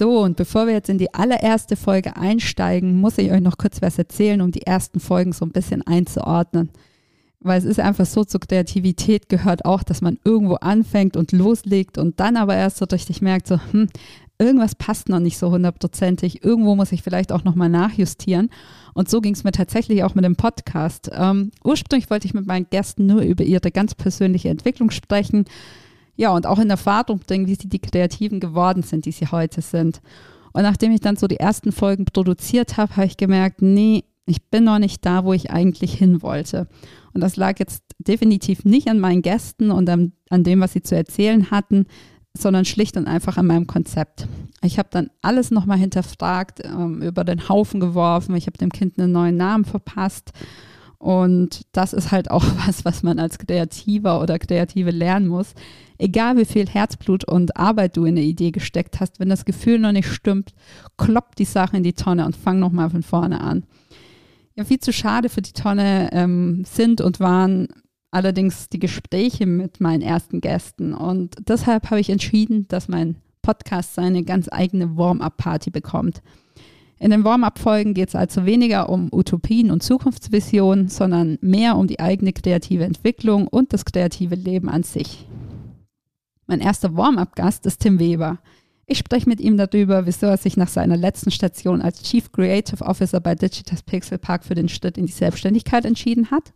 So, und bevor wir jetzt in die allererste Folge einsteigen, muss ich euch noch kurz was erzählen, um die ersten Folgen so ein bisschen einzuordnen. Weil es ist einfach so, zur Kreativität gehört auch, dass man irgendwo anfängt und loslegt und dann aber erst so richtig merkt, so, hm, irgendwas passt noch nicht so hundertprozentig, irgendwo muss ich vielleicht auch nochmal nachjustieren. Und so ging es mir tatsächlich auch mit dem Podcast. Ähm, ursprünglich wollte ich mit meinen Gästen nur über ihre ganz persönliche Entwicklung sprechen, ja, und auch in Erfahrung bringen, wie sie die Kreativen geworden sind, die sie heute sind. Und nachdem ich dann so die ersten Folgen produziert habe, habe ich gemerkt, nee, ich bin noch nicht da, wo ich eigentlich hin wollte. Und das lag jetzt definitiv nicht an meinen Gästen und an, an dem, was sie zu erzählen hatten, sondern schlicht und einfach an meinem Konzept. Ich habe dann alles nochmal hinterfragt, ähm, über den Haufen geworfen. Ich habe dem Kind einen neuen Namen verpasst und das ist halt auch was, was man als Kreativer oder Kreative lernen muss. Egal wie viel Herzblut und Arbeit du in eine Idee gesteckt hast, wenn das Gefühl noch nicht stimmt, klopp die Sache in die Tonne und fang nochmal von vorne an. Ja, viel zu schade für die Tonne ähm, sind und waren allerdings die Gespräche mit meinen ersten Gästen. Und deshalb habe ich entschieden, dass mein Podcast seine ganz eigene Warm-up-Party bekommt. In den Warm-up-Folgen geht es also weniger um Utopien und Zukunftsvisionen, sondern mehr um die eigene kreative Entwicklung und das kreative Leben an sich. Mein erster Warm-up-Gast ist Tim Weber. Ich spreche mit ihm darüber, wieso er sich nach seiner letzten Station als Chief Creative Officer bei Digitas Pixel Park für den Schritt in die Selbstständigkeit entschieden hat,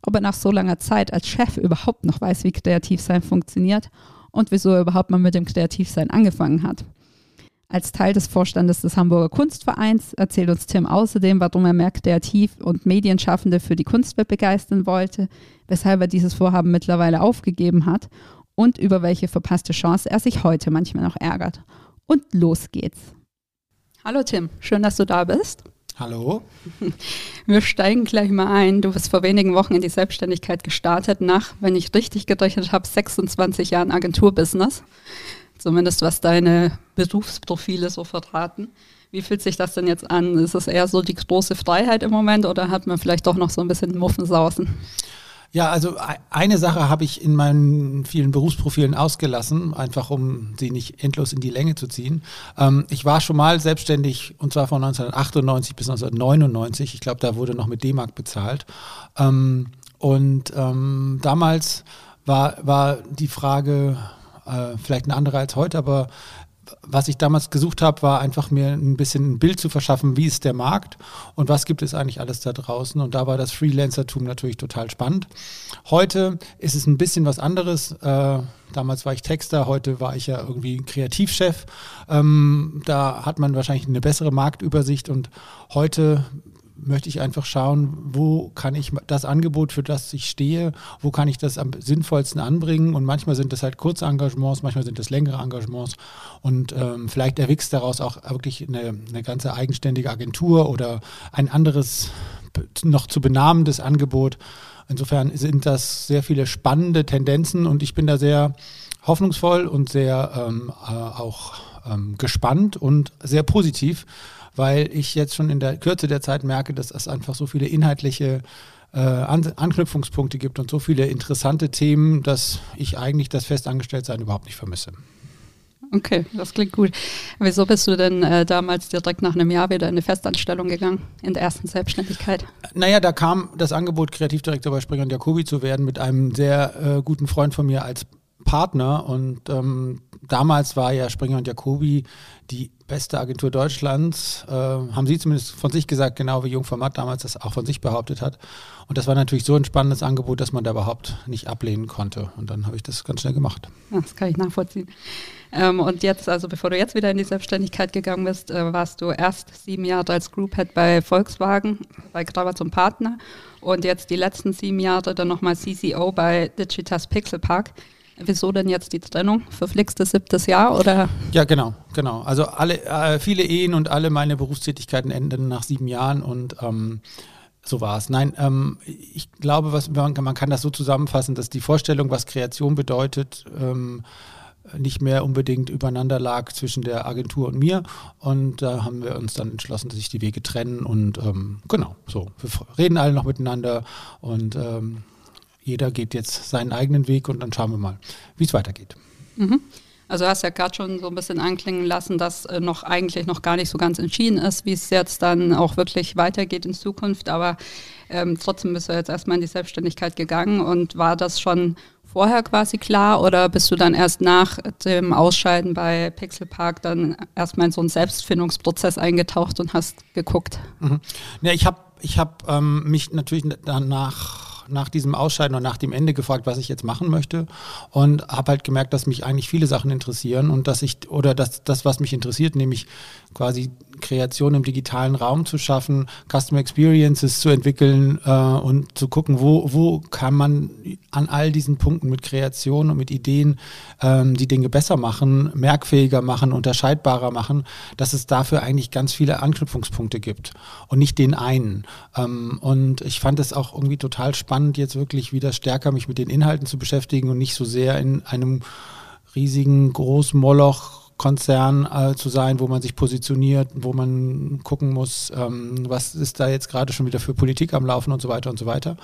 ob er nach so langer Zeit als Chef überhaupt noch weiß, wie Kreativsein funktioniert und wieso er überhaupt mal mit dem Kreativsein angefangen hat. Als Teil des Vorstandes des Hamburger Kunstvereins erzählt uns Tim außerdem, warum er mehr Kreativ- und Medienschaffende für die Kunstwelt begeistern wollte, weshalb er dieses Vorhaben mittlerweile aufgegeben hat und über welche verpasste Chance er sich heute manchmal noch ärgert. Und los geht's. Hallo Tim, schön, dass du da bist. Hallo. Wir steigen gleich mal ein. Du bist vor wenigen Wochen in die Selbstständigkeit gestartet, nach, wenn ich richtig gerechnet habe, 26 Jahren Agenturbusiness zumindest was deine Berufsprofile so verraten. Wie fühlt sich das denn jetzt an? Ist es eher so die große Freiheit im Moment oder hat man vielleicht doch noch so ein bisschen Muffensausen? Ja, also eine Sache habe ich in meinen vielen Berufsprofilen ausgelassen, einfach um sie nicht endlos in die Länge zu ziehen. Ähm, ich war schon mal selbstständig und zwar von 1998 bis 1999. Ich glaube, da wurde noch mit D-Mark bezahlt. Ähm, und ähm, damals war, war die Frage, äh, vielleicht eine andere als heute, aber was ich damals gesucht habe, war einfach mir ein bisschen ein Bild zu verschaffen, wie ist der Markt und was gibt es eigentlich alles da draußen. Und da war das Freelancertum natürlich total spannend. Heute ist es ein bisschen was anderes. Äh, damals war ich Texter, heute war ich ja irgendwie Kreativchef. Ähm, da hat man wahrscheinlich eine bessere Marktübersicht und heute möchte ich einfach schauen, wo kann ich das Angebot, für das ich stehe, wo kann ich das am sinnvollsten anbringen. Und manchmal sind das halt kurze Engagements, manchmal sind das längere Engagements. Und ähm, vielleicht erwächst daraus auch wirklich eine, eine ganze eigenständige Agentur oder ein anderes, noch zu benahmendes Angebot. Insofern sind das sehr viele spannende Tendenzen und ich bin da sehr hoffnungsvoll und sehr ähm, äh, auch ähm, gespannt und sehr positiv, weil ich jetzt schon in der Kürze der Zeit merke, dass es einfach so viele inhaltliche äh, An Anknüpfungspunkte gibt und so viele interessante Themen, dass ich eigentlich das Festangestelltsein überhaupt nicht vermisse. Okay, das klingt gut. Wieso bist du denn äh, damals direkt nach einem Jahr wieder in eine Festanstellung gegangen, in der ersten Selbstständigkeit? Naja, da kam das Angebot, Kreativdirektor bei Springer und Jacobi zu werden, mit einem sehr äh, guten Freund von mir als Partner. Und ähm, damals war ja Springer und Jacobi die beste Agentur Deutschlands, äh, haben sie zumindest von sich gesagt, genau wie Jungformat damals das auch von sich behauptet hat. Und das war natürlich so ein spannendes Angebot, dass man da überhaupt nicht ablehnen konnte. Und dann habe ich das ganz schnell gemacht. Das kann ich nachvollziehen. Ähm, und jetzt, also bevor du jetzt wieder in die Selbstständigkeit gegangen bist, äh, warst du erst sieben Jahre als Group Head bei Volkswagen, bei Grauer zum Partner und jetzt die letzten sieben Jahre dann nochmal CCO bei Digitas Pixel Park. Wieso denn jetzt die Trennung? Verflixtes siebtes Jahr oder? Ja, genau, genau. Also alle, äh, viele Ehen und alle meine Berufstätigkeiten enden nach sieben Jahren und ähm, so war es. Nein, ähm, ich glaube, was, man, man, kann das so zusammenfassen, dass die Vorstellung, was Kreation bedeutet, ähm, nicht mehr unbedingt übereinander lag zwischen der Agentur und mir. Und da haben wir uns dann entschlossen, dass sich die Wege trennen. Und ähm, genau, so. Wir reden alle noch miteinander und ähm, jeder geht jetzt seinen eigenen Weg und dann schauen wir mal, wie es weitergeht. Mhm. Also hast ja gerade schon so ein bisschen anklingen lassen, dass äh, noch eigentlich noch gar nicht so ganz entschieden ist, wie es jetzt dann auch wirklich weitergeht in Zukunft. Aber ähm, trotzdem bist du jetzt erstmal in die Selbstständigkeit gegangen und war das schon vorher quasi klar oder bist du dann erst nach dem Ausscheiden bei Pixel Park dann erstmal in so einen Selbstfindungsprozess eingetaucht und hast geguckt? Mhm. Ja, ich habe ich hab, ähm, mich natürlich danach nach diesem Ausscheiden und nach dem Ende gefragt, was ich jetzt machen möchte. Und habe halt gemerkt, dass mich eigentlich viele Sachen interessieren und dass ich oder dass das, was mich interessiert, nämlich quasi Kreation im digitalen Raum zu schaffen, Customer Experiences zu entwickeln äh, und zu gucken, wo, wo kann man an all diesen Punkten mit Kreation und mit Ideen ähm, die Dinge besser machen, merkfähiger machen, unterscheidbarer machen, dass es dafür eigentlich ganz viele Anknüpfungspunkte gibt und nicht den einen. Ähm, und ich fand es auch irgendwie total spannend, jetzt wirklich wieder stärker mich mit den Inhalten zu beschäftigen und nicht so sehr in einem riesigen Großmoloch Konzern äh, zu sein, wo man sich positioniert, wo man gucken muss, ähm, was ist da jetzt gerade schon wieder für Politik am Laufen und so weiter und so weiter.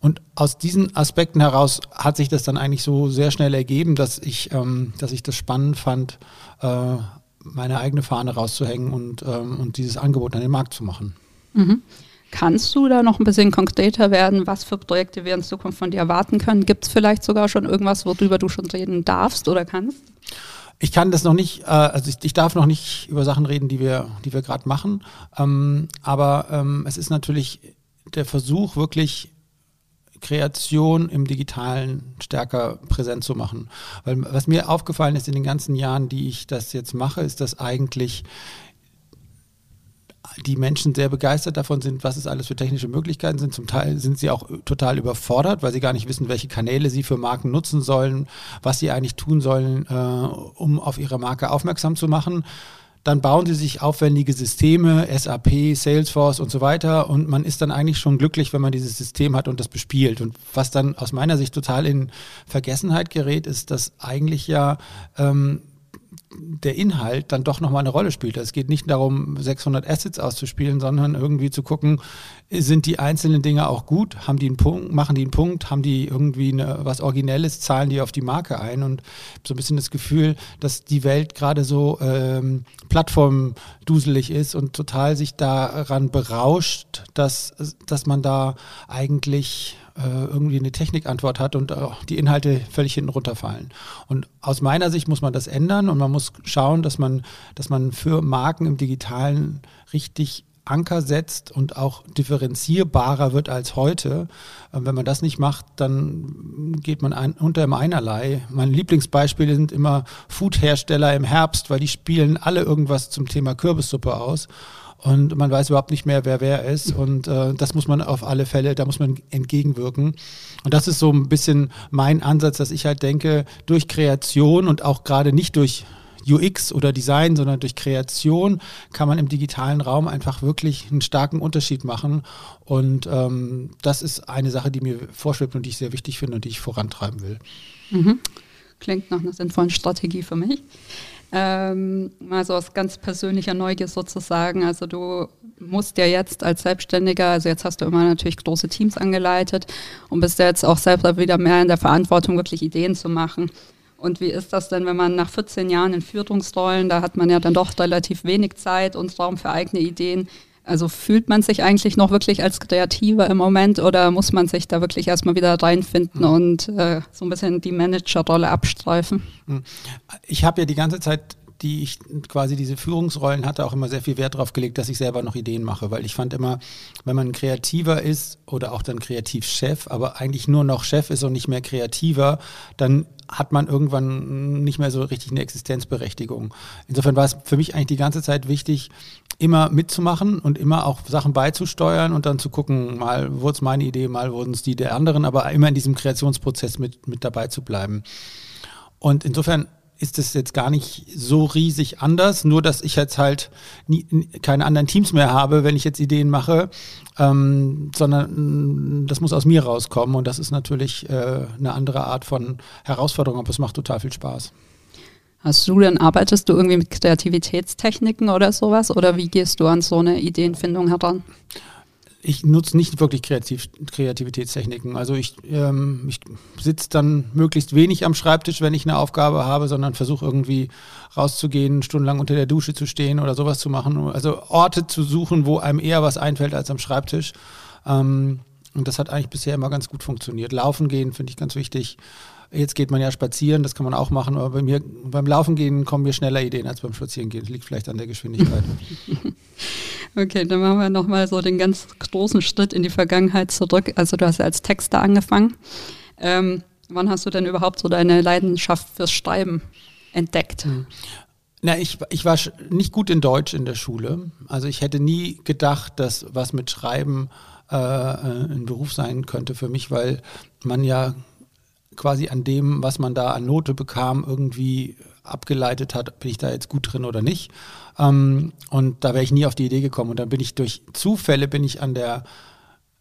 Und aus diesen Aspekten heraus hat sich das dann eigentlich so sehr schnell ergeben, dass ich, ähm, dass ich das spannend fand, äh, meine eigene Fahne rauszuhängen und, ähm, und dieses Angebot an den Markt zu machen. Mhm. Kannst du da noch ein bisschen konkreter werden, was für Projekte wir in Zukunft von dir erwarten können? Gibt es vielleicht sogar schon irgendwas, worüber du schon reden darfst oder kannst? Ich kann das noch nicht, äh, also ich, ich, darf noch nicht über Sachen reden, die wir, die wir gerade machen. Ähm, aber ähm, es ist natürlich der Versuch, wirklich Kreation im Digitalen stärker präsent zu machen. Weil was mir aufgefallen ist in den ganzen Jahren, die ich das jetzt mache, ist, dass eigentlich die Menschen sehr begeistert davon sind, was es alles für technische Möglichkeiten sind. Zum Teil sind sie auch total überfordert, weil sie gar nicht wissen, welche Kanäle sie für Marken nutzen sollen, was sie eigentlich tun sollen, äh, um auf ihre Marke aufmerksam zu machen. Dann bauen sie sich aufwendige Systeme, SAP, Salesforce und so weiter. Und man ist dann eigentlich schon glücklich, wenn man dieses System hat und das bespielt. Und was dann aus meiner Sicht total in Vergessenheit gerät, ist, dass eigentlich ja ähm, der Inhalt dann doch nochmal eine Rolle spielt. Es geht nicht darum, 600 Assets auszuspielen, sondern irgendwie zu gucken, sind die einzelnen Dinge auch gut? Haben die einen Punkt, machen die einen Punkt? Haben die irgendwie eine, was Originelles? Zahlen die auf die Marke ein? Und so ein bisschen das Gefühl, dass die Welt gerade so ähm, plattformduselig ist und total sich daran berauscht, dass, dass man da eigentlich irgendwie eine Technikantwort hat und auch die Inhalte völlig hinten runterfallen. Und aus meiner Sicht muss man das ändern und man muss schauen, dass man, dass man für Marken im Digitalen richtig Anker setzt und auch differenzierbarer wird als heute. Wenn man das nicht macht, dann geht man ein, unter im Einerlei. Meine Lieblingsbeispiele sind immer Foodhersteller im Herbst, weil die spielen alle irgendwas zum Thema Kürbissuppe aus und man weiß überhaupt nicht mehr, wer wer ist. Und äh, das muss man auf alle Fälle, da muss man entgegenwirken. Und das ist so ein bisschen mein Ansatz, dass ich halt denke, durch Kreation und auch gerade nicht durch UX oder Design, sondern durch Kreation kann man im digitalen Raum einfach wirklich einen starken Unterschied machen. Und ähm, das ist eine Sache, die mir vorschwebt und die ich sehr wichtig finde und die ich vorantreiben will. Mhm. Klingt nach einer sinnvollen Strategie für mich. Ähm, also aus ganz persönlicher Neugier sozusagen. Also du musst ja jetzt als Selbstständiger, also jetzt hast du immer natürlich große Teams angeleitet und bist ja jetzt auch selber wieder mehr in der Verantwortung, wirklich Ideen zu machen. Und wie ist das denn, wenn man nach 14 Jahren in Führungsrollen, da hat man ja dann doch relativ wenig Zeit und Raum für eigene Ideen, also fühlt man sich eigentlich noch wirklich als Kreativer im Moment oder muss man sich da wirklich erstmal wieder reinfinden mhm. und äh, so ein bisschen die Managerrolle abstreifen? Mhm. Ich habe ja die ganze Zeit die ich quasi diese Führungsrollen hatte, auch immer sehr viel Wert darauf gelegt, dass ich selber noch Ideen mache, weil ich fand immer, wenn man kreativer ist oder auch dann Kreativchef, aber eigentlich nur noch Chef ist und nicht mehr kreativer, dann hat man irgendwann nicht mehr so richtig eine Existenzberechtigung. Insofern war es für mich eigentlich die ganze Zeit wichtig, immer mitzumachen und immer auch Sachen beizusteuern und dann zu gucken, mal wurde es meine Idee, mal wurden es die der anderen, aber immer in diesem Kreationsprozess mit, mit dabei zu bleiben. Und insofern ist es jetzt gar nicht so riesig anders, nur dass ich jetzt halt nie, keine anderen Teams mehr habe, wenn ich jetzt Ideen mache, ähm, sondern mm, das muss aus mir rauskommen und das ist natürlich äh, eine andere Art von Herausforderung, aber es macht total viel Spaß. Hast du denn, arbeitest du irgendwie mit Kreativitätstechniken oder sowas oder wie gehst du an so eine Ideenfindung heran? ich nutze nicht wirklich Kreativ Kreativitätstechniken. Also ich, ähm, ich sitze dann möglichst wenig am Schreibtisch, wenn ich eine Aufgabe habe, sondern versuche irgendwie rauszugehen, stundenlang unter der Dusche zu stehen oder sowas zu machen. Also Orte zu suchen, wo einem eher was einfällt als am Schreibtisch. Ähm, und das hat eigentlich bisher immer ganz gut funktioniert. Laufen gehen finde ich ganz wichtig. Jetzt geht man ja spazieren, das kann man auch machen, aber bei mir, beim Laufen gehen kommen mir schneller Ideen als beim Spazierengehen. Das liegt vielleicht an der Geschwindigkeit. okay, dann machen wir nochmal so den ganz großen Schritt in die Vergangenheit zurück. Also du hast ja als Texter angefangen. Ähm, wann hast du denn überhaupt so deine Leidenschaft fürs Schreiben entdeckt? Hm. Na, ich, ich war nicht gut in Deutsch in der Schule. Also ich hätte nie gedacht, dass was mit Schreiben äh, äh ein Beruf sein könnte für mich, weil man ja quasi an dem, was man da an Note bekam, irgendwie abgeleitet hat, bin ich da jetzt gut drin oder nicht. Ähm, und da wäre ich nie auf die Idee gekommen. Und dann bin ich durch Zufälle bin ich an der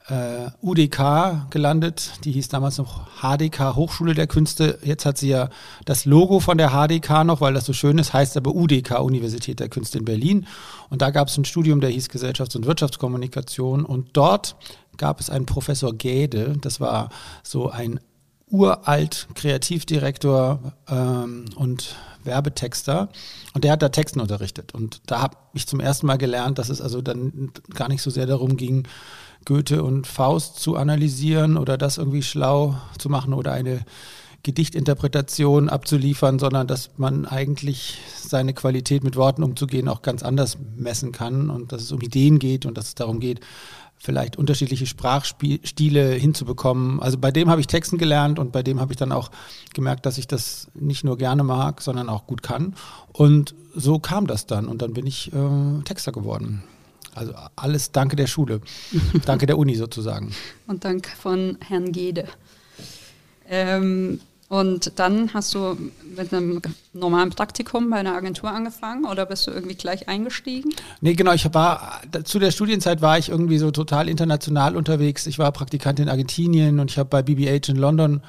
äh, UDK gelandet. Die hieß damals noch HDK Hochschule der Künste. Jetzt hat sie ja das Logo von der HDK noch, weil das so schön ist, heißt aber UDK Universität der Künste in Berlin. Und da gab es ein Studium, der hieß Gesellschafts- und Wirtschaftskommunikation. Und dort gab es einen Professor Gäde, das war so ein uralt Kreativdirektor ähm, und Werbetexter. Und der hat da Texten unterrichtet. Und da habe ich zum ersten Mal gelernt, dass es also dann gar nicht so sehr darum ging, Goethe und Faust zu analysieren oder das irgendwie schlau zu machen oder eine Gedichtinterpretation abzuliefern, sondern dass man eigentlich seine Qualität mit Worten umzugehen auch ganz anders messen kann und dass es um Ideen geht und dass es darum geht, vielleicht unterschiedliche Sprachstile hinzubekommen. Also bei dem habe ich Texten gelernt und bei dem habe ich dann auch gemerkt, dass ich das nicht nur gerne mag, sondern auch gut kann. Und so kam das dann und dann bin ich äh, Texter geworden. Also alles danke der Schule, danke der Uni sozusagen. Und dank von Herrn Gede. Ähm, und dann hast du mit einem normalen Praktikum bei einer Agentur angefangen oder bist du irgendwie gleich eingestiegen? Nee, genau. Ich war, zu der Studienzeit war ich irgendwie so total international unterwegs. Ich war Praktikant in Argentinien und ich habe bei BBH in London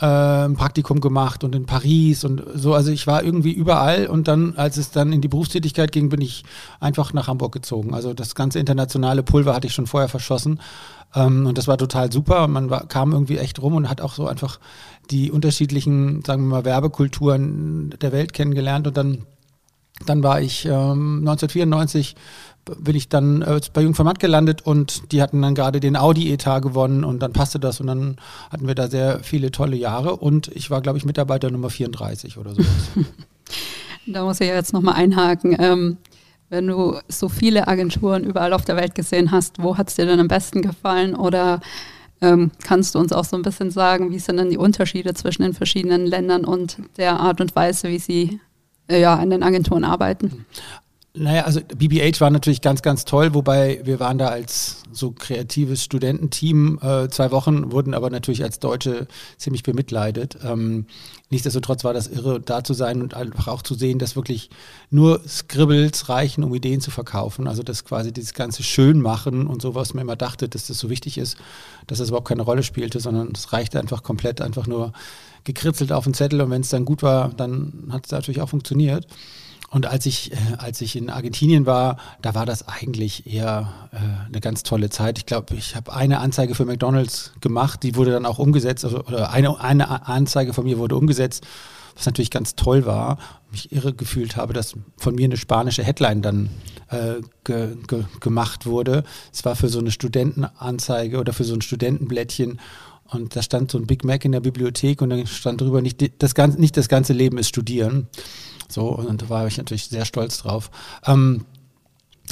äh, ein Praktikum gemacht und in Paris und so. Also ich war irgendwie überall und dann, als es dann in die Berufstätigkeit ging, bin ich einfach nach Hamburg gezogen. Also das ganze internationale Pulver hatte ich schon vorher verschossen. Ähm, und das war total super. Man war, kam irgendwie echt rum und hat auch so einfach die unterschiedlichen, sagen wir mal, Werbekulturen der Welt kennengelernt. Und dann, dann war ich ähm, 1994 bin ich dann äh, bei Jung von Matt gelandet und die hatten dann gerade den Audi-Etat gewonnen und dann passte das und dann hatten wir da sehr viele tolle Jahre und ich war, glaube ich, Mitarbeiter Nummer 34 oder so. da muss ich jetzt nochmal einhaken. Ähm, wenn du so viele Agenturen überall auf der Welt gesehen hast, wo hat es dir denn am besten gefallen? Oder ähm, kannst du uns auch so ein bisschen sagen, wie sind denn die Unterschiede zwischen den verschiedenen Ländern und der Art und Weise, wie sie äh, ja, an den Agenturen arbeiten? Naja, also BBH war natürlich ganz, ganz toll, wobei wir waren da als so kreatives Studententeam äh, zwei Wochen, wurden aber natürlich als Deutsche ziemlich bemitleidet. Ähm, nichtsdestotrotz war das irre, da zu sein und einfach auch zu sehen, dass wirklich nur Scribbles reichen, um Ideen zu verkaufen. Also dass quasi dieses ganze Schönmachen und so, was man immer dachte, dass das so wichtig ist, dass das überhaupt keine Rolle spielte, sondern es reichte einfach komplett einfach nur gekritzelt auf den Zettel und wenn es dann gut war, dann hat es natürlich auch funktioniert. Und als ich, äh, als ich in Argentinien war, da war das eigentlich eher äh, eine ganz tolle Zeit. Ich glaube, ich habe eine Anzeige für McDonalds gemacht, die wurde dann auch umgesetzt, also, oder eine, eine Anzeige von mir wurde umgesetzt, was natürlich ganz toll war. Mich irre gefühlt habe, dass von mir eine spanische Headline dann äh, ge, ge, gemacht wurde. Es war für so eine Studentenanzeige oder für so ein Studentenblättchen. Und da stand so ein Big Mac in der Bibliothek und dann stand drüber, nicht das ganze, nicht das ganze Leben ist Studieren. So, und da war ich natürlich sehr stolz drauf. Ähm,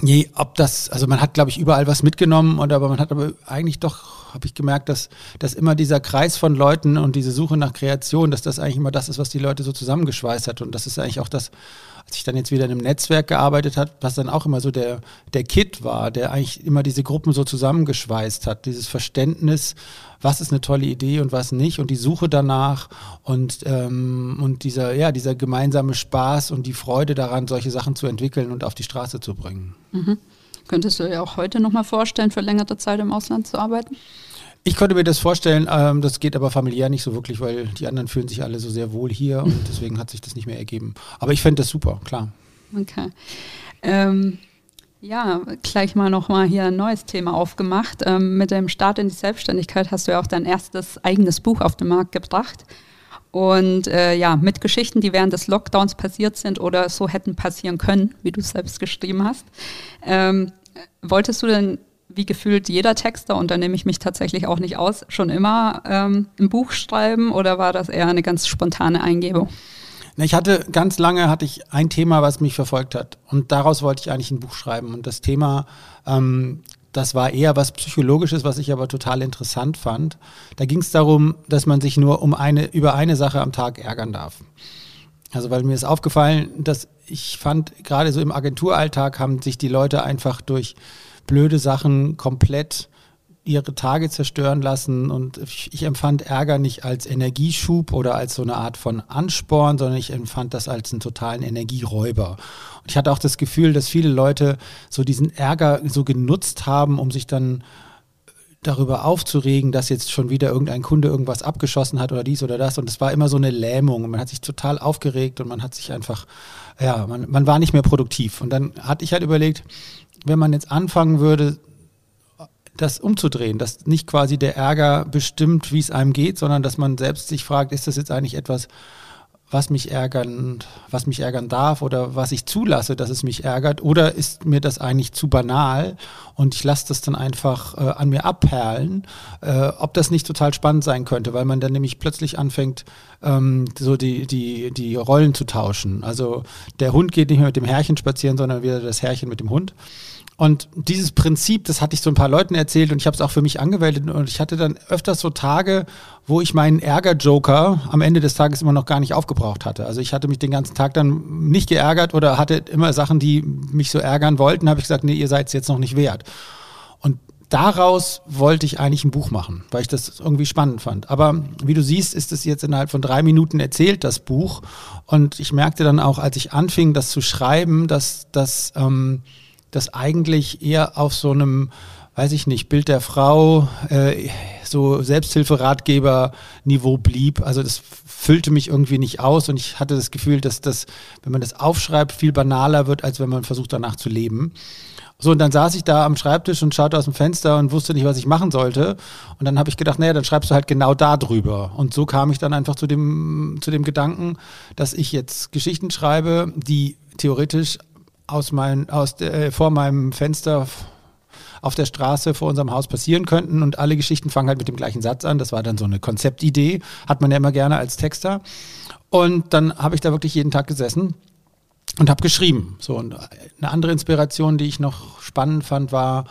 Nee, ob das, also man hat, glaube ich, überall was mitgenommen und aber man hat aber eigentlich doch, habe ich gemerkt, dass, dass immer dieser Kreis von Leuten und diese Suche nach Kreation, dass das eigentlich immer das ist, was die Leute so zusammengeschweißt hat. Und das ist eigentlich auch das, als ich dann jetzt wieder in einem Netzwerk gearbeitet habe, was dann auch immer so der, der Kit war, der eigentlich immer diese Gruppen so zusammengeschweißt hat, dieses Verständnis, was ist eine tolle Idee und was nicht und die Suche danach und, ähm, und dieser, ja, dieser gemeinsame Spaß und die Freude daran, solche Sachen zu entwickeln und auf die Straße zu bringen. Mhm. Könntest du dir auch heute nochmal vorstellen, für längere Zeit im Ausland zu arbeiten? Ich konnte mir das vorstellen, ähm, das geht aber familiär nicht so wirklich, weil die anderen fühlen sich alle so sehr wohl hier und deswegen hat sich das nicht mehr ergeben. Aber ich fände das super, klar. Okay. Ähm, ja, gleich mal nochmal hier ein neues Thema aufgemacht. Ähm, mit dem Start in die Selbstständigkeit hast du ja auch dein erstes eigenes Buch auf den Markt gebracht. Und äh, ja, mit Geschichten, die während des Lockdowns passiert sind oder so hätten passieren können, wie du es selbst geschrieben hast. Ähm, wolltest du denn wie gefühlt jeder Texter, und da nehme ich mich tatsächlich auch nicht aus, schon immer ähm, ein Buch schreiben oder war das eher eine ganz spontane Eingebung? Ich hatte ganz lange hatte ich ein Thema, was mich verfolgt hat und daraus wollte ich eigentlich ein Buch schreiben und das Thema, ähm, das war eher was Psychologisches, was ich aber total interessant fand. Da ging es darum, dass man sich nur um eine über eine Sache am Tag ärgern darf. Also weil mir ist aufgefallen, dass ich fand gerade so im Agenturalltag haben sich die Leute einfach durch blöde Sachen komplett ihre Tage zerstören lassen und ich, ich, empfand Ärger nicht als Energieschub oder als so eine Art von Ansporn, sondern ich empfand das als einen totalen Energieräuber. Und ich hatte auch das Gefühl, dass viele Leute so diesen Ärger so genutzt haben, um sich dann darüber aufzuregen, dass jetzt schon wieder irgendein Kunde irgendwas abgeschossen hat oder dies oder das. Und es war immer so eine Lähmung man hat sich total aufgeregt und man hat sich einfach, ja, man, man war nicht mehr produktiv. Und dann hatte ich halt überlegt, wenn man jetzt anfangen würde, das umzudrehen, dass nicht quasi der Ärger bestimmt, wie es einem geht, sondern dass man selbst sich fragt, ist das jetzt eigentlich etwas, was mich ärgern, was mich ärgern darf oder was ich zulasse, dass es mich ärgert, oder ist mir das eigentlich zu banal und ich lasse das dann einfach äh, an mir abperlen, äh, ob das nicht total spannend sein könnte, weil man dann nämlich plötzlich anfängt, ähm, so die, die, die Rollen zu tauschen. Also der Hund geht nicht mehr mit dem Herrchen spazieren, sondern wieder das Herrchen mit dem Hund. Und dieses Prinzip, das hatte ich so ein paar Leuten erzählt und ich habe es auch für mich angewendet und ich hatte dann öfters so Tage, wo ich meinen Ärger-Joker am Ende des Tages immer noch gar nicht aufgebraucht hatte. Also ich hatte mich den ganzen Tag dann nicht geärgert oder hatte immer Sachen, die mich so ärgern wollten, habe ich gesagt, nee, ihr seid es jetzt noch nicht wert. Und daraus wollte ich eigentlich ein Buch machen, weil ich das irgendwie spannend fand. Aber wie du siehst, ist es jetzt innerhalb von drei Minuten erzählt, das Buch. Und ich merkte dann auch, als ich anfing, das zu schreiben, dass das... Ähm, das eigentlich eher auf so einem, weiß ich nicht, Bild der Frau, äh, so Selbsthilferatgeber-Niveau blieb. Also das füllte mich irgendwie nicht aus und ich hatte das Gefühl, dass das, wenn man das aufschreibt, viel banaler wird, als wenn man versucht, danach zu leben. So, und dann saß ich da am Schreibtisch und schaute aus dem Fenster und wusste nicht, was ich machen sollte. Und dann habe ich gedacht, naja, dann schreibst du halt genau da drüber. Und so kam ich dann einfach zu dem, zu dem Gedanken, dass ich jetzt Geschichten schreibe, die theoretisch aus mein, aus äh, vor meinem Fenster auf der Straße vor unserem Haus passieren könnten und alle Geschichten fangen halt mit dem gleichen Satz an. Das war dann so eine Konzeptidee, hat man ja immer gerne als Texter. Und dann habe ich da wirklich jeden Tag gesessen und habe geschrieben. So und eine andere Inspiration, die ich noch spannend fand, war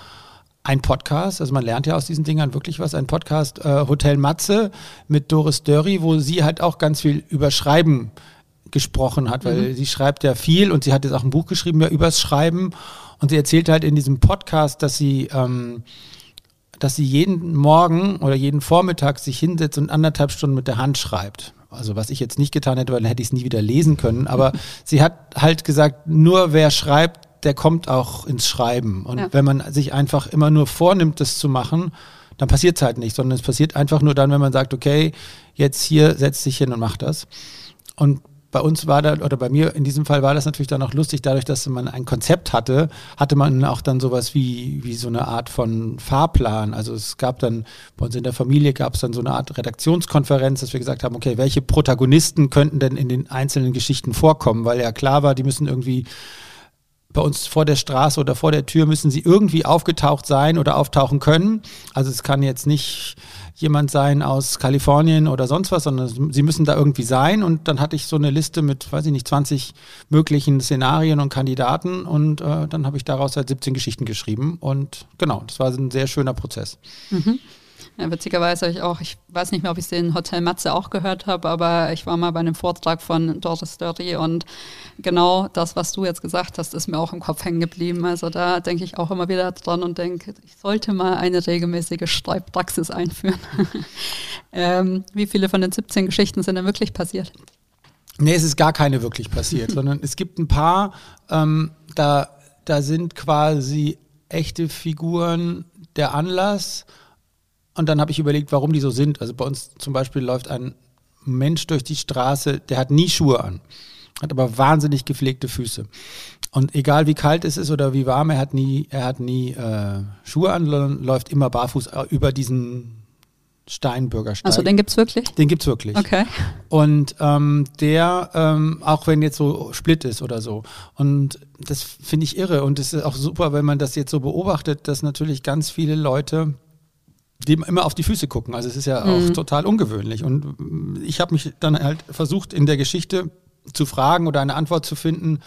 ein Podcast. Also man lernt ja aus diesen Dingern wirklich was. Ein Podcast äh, Hotel Matze mit Doris Dörri, wo sie halt auch ganz viel über Schreiben gesprochen hat, weil mhm. sie schreibt ja viel und sie hat jetzt auch ein Buch geschrieben ja, übers Schreiben und sie erzählt halt in diesem Podcast, dass sie ähm, dass sie jeden Morgen oder jeden Vormittag sich hinsetzt und anderthalb Stunden mit der Hand schreibt. Also was ich jetzt nicht getan hätte, weil dann hätte ich es nie wieder lesen können. Aber sie hat halt gesagt, nur wer schreibt, der kommt auch ins Schreiben. Und ja. wenn man sich einfach immer nur vornimmt, das zu machen, dann passiert es halt nicht, sondern es passiert einfach nur dann, wenn man sagt, okay, jetzt hier setz dich hin und mach das. Und bei uns war da, oder bei mir in diesem Fall war das natürlich dann auch lustig, dadurch, dass man ein Konzept hatte, hatte man auch dann sowas wie, wie so eine Art von Fahrplan. Also es gab dann, bei uns in der Familie gab es dann so eine Art Redaktionskonferenz, dass wir gesagt haben, okay, welche Protagonisten könnten denn in den einzelnen Geschichten vorkommen, weil ja klar war, die müssen irgendwie bei uns vor der Straße oder vor der Tür müssen sie irgendwie aufgetaucht sein oder auftauchen können. Also es kann jetzt nicht jemand sein aus Kalifornien oder sonst was, sondern sie müssen da irgendwie sein. Und dann hatte ich so eine Liste mit, weiß ich nicht, 20 möglichen Szenarien und Kandidaten und äh, dann habe ich daraus halt 17 Geschichten geschrieben. Und genau, das war ein sehr schöner Prozess. Mhm. Ja, witzigerweise habe ich auch, ich weiß nicht mehr, ob ich es in Hotel Matze auch gehört habe, aber ich war mal bei einem Vortrag von Doris Dirty und genau das, was du jetzt gesagt hast, ist mir auch im Kopf hängen geblieben. Also da denke ich auch immer wieder dran und denke, ich sollte mal eine regelmäßige Schreibpraxis einführen. ähm, wie viele von den 17 Geschichten sind denn wirklich passiert? Nee, es ist gar keine wirklich passiert, sondern es gibt ein paar, ähm, da, da sind quasi echte Figuren der Anlass und dann habe ich überlegt, warum die so sind. Also bei uns zum Beispiel läuft ein Mensch durch die Straße, der hat nie Schuhe an, hat aber wahnsinnig gepflegte Füße. Und egal wie kalt es ist oder wie warm, er hat nie, er hat nie äh, Schuhe an, läuft immer barfuß äh, über diesen Steinbürgersteig. Also den gibt es wirklich? Den gibt es wirklich. Okay. Und ähm, der, ähm, auch wenn jetzt so Split ist oder so. Und das finde ich irre. Und es ist auch super, wenn man das jetzt so beobachtet, dass natürlich ganz viele Leute dem immer auf die Füße gucken. Also es ist ja auch mhm. total ungewöhnlich. Und ich habe mich dann halt versucht, in der Geschichte zu fragen oder eine Antwort zu finden,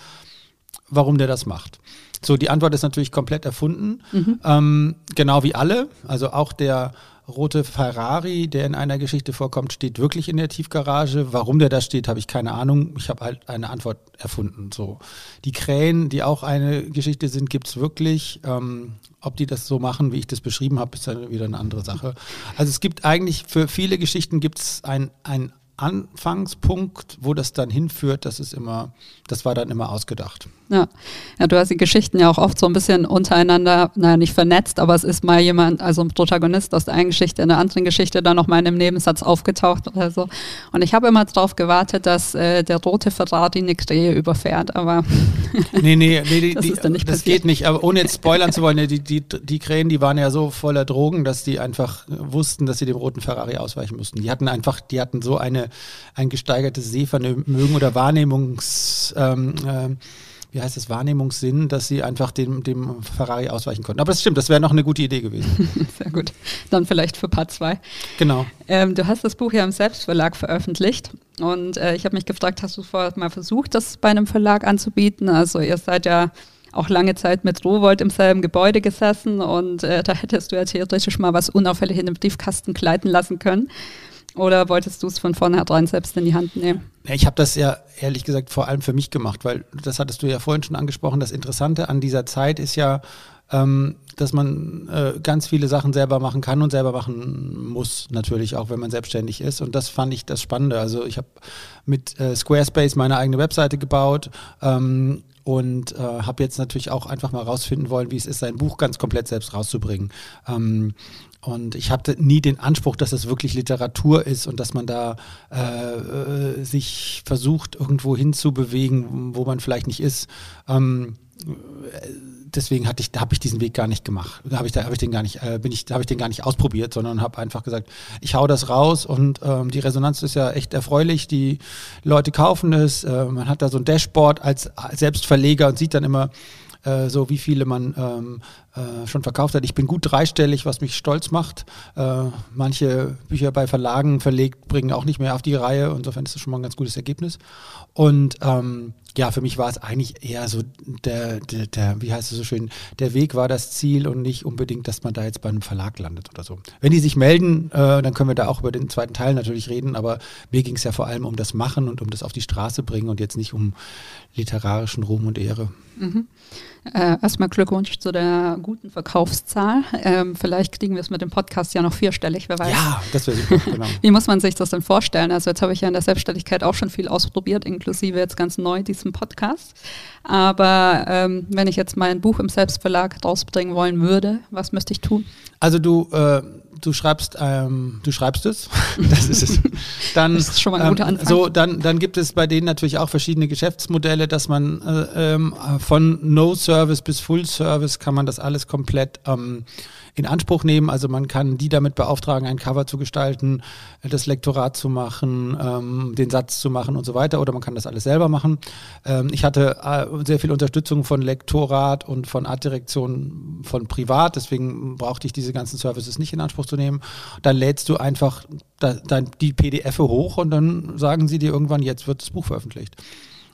warum der das macht. So, die Antwort ist natürlich komplett erfunden, mhm. ähm, genau wie alle. Also auch der rote Ferrari, der in einer Geschichte vorkommt, steht wirklich in der Tiefgarage. Warum der da steht, habe ich keine Ahnung. Ich habe halt eine Antwort erfunden. So. Die Krähen, die auch eine Geschichte sind, gibt es wirklich. Ähm, ob die das so machen, wie ich das beschrieben habe, ist dann wieder eine andere Sache. Also es gibt eigentlich für viele Geschichten gibt es ein, ein Anfangspunkt, wo das dann hinführt, das ist immer, das war dann immer ausgedacht. Ja. ja, du hast die Geschichten ja auch oft so ein bisschen untereinander, naja, nicht vernetzt, aber es ist mal jemand, also ein Protagonist aus der einen Geschichte in der anderen Geschichte dann nochmal in einem Nebensatz aufgetaucht oder so. Und ich habe immer darauf gewartet, dass äh, der rote Ferrari eine Krähe überfährt, aber nee, nee, nee, die, das, ist dann nicht das geht nicht. Aber ohne jetzt spoilern zu wollen, die, die, die Krähen, die waren ja so voller Drogen, dass die einfach wussten, dass sie dem roten Ferrari ausweichen mussten. Die hatten einfach, die hatten so eine, ein gesteigertes Sehvermögen oder Wahrnehmungs... Ähm, äh, wie heißt es, Wahrnehmungssinn, dass sie einfach dem, dem Ferrari ausweichen konnten. Aber das stimmt, das wäre noch eine gute Idee gewesen. Sehr gut. Dann vielleicht für Part 2. Genau. Ähm, du hast das Buch ja im Selbstverlag veröffentlicht und äh, ich habe mich gefragt, hast du vorher mal versucht, das bei einem Verlag anzubieten? Also ihr seid ja auch lange Zeit mit Rowold im selben Gebäude gesessen und äh, da hättest du ja theoretisch mal was unauffällig in den Briefkasten gleiten lassen können. Oder wolltest du es von vornherein selbst in die Hand nehmen? Ich habe das ja ehrlich gesagt vor allem für mich gemacht, weil das hattest du ja vorhin schon angesprochen. Das Interessante an dieser Zeit ist ja, ähm, dass man äh, ganz viele Sachen selber machen kann und selber machen muss, natürlich auch, wenn man selbstständig ist. Und das fand ich das Spannende. Also ich habe mit äh, Squarespace meine eigene Webseite gebaut. Ähm, und äh, habe jetzt natürlich auch einfach mal rausfinden wollen, wie es ist, sein Buch ganz komplett selbst rauszubringen. Ähm, und ich hatte nie den Anspruch, dass es wirklich Literatur ist und dass man da äh, äh, sich versucht, irgendwo hinzubewegen, wo man vielleicht nicht ist. Ähm, deswegen hatte ich, habe ich diesen Weg gar nicht gemacht. Da habe ich, da ich den gar nicht, äh, bin ich, habe ich den gar nicht ausprobiert, sondern habe einfach gesagt, ich hau das raus und ähm, die Resonanz ist ja echt erfreulich. Die Leute kaufen es. Äh, man hat da so ein Dashboard als, als Selbstverleger und sieht dann immer, äh, so wie viele man ähm, äh, schon verkauft hat. Ich bin gut dreistellig, was mich stolz macht. Äh, manche Bücher bei Verlagen verlegt bringen auch nicht mehr auf die Reihe. Insofern ist das schon mal ein ganz gutes Ergebnis. Und ähm, ja, für mich war es eigentlich eher so der, der, der, wie heißt es so schön, der Weg war das Ziel und nicht unbedingt, dass man da jetzt bei einem Verlag landet oder so. Wenn die sich melden, äh, dann können wir da auch über den zweiten Teil natürlich reden, aber mir ging es ja vor allem um das Machen und um das auf die Straße bringen und jetzt nicht um literarischen Ruhm und Ehre. Mhm. Äh, erstmal Glückwunsch zu der guten Verkaufszahl. Ähm, vielleicht kriegen wir es mit dem Podcast ja noch vierstellig, wer weiß. Ja, das wäre super, genau. Wie muss man sich das denn vorstellen? Also jetzt habe ich ja in der Selbstständigkeit auch schon viel ausprobiert, inklusive jetzt ganz neu diesen Podcast. Aber ähm, wenn ich jetzt mein Buch im Selbstverlag rausbringen wollen würde, was müsste ich tun? Also du äh, du schreibst, ähm, du schreibst es. das ist es. Dann, das ist schon mal ein guter ähm, Anfang. so, dann, dann gibt es bei denen natürlich auch verschiedene Geschäftsmodelle, dass man äh, ähm, von No Service bis Full Service kann man das alles komplett ähm, in Anspruch nehmen. Also man kann die damit beauftragen, ein Cover zu gestalten, das Lektorat zu machen, ähm, den Satz zu machen und so weiter. Oder man kann das alles selber machen. Ähm, ich hatte äh, sehr viel Unterstützung von Lektorat und von Artdirektion von privat. Deswegen brauchte ich diese ganzen Services nicht in Anspruch zu nehmen. Dann lädst du einfach da, da die PDF hoch und dann sagen sie dir irgendwann, jetzt wird das Buch veröffentlicht.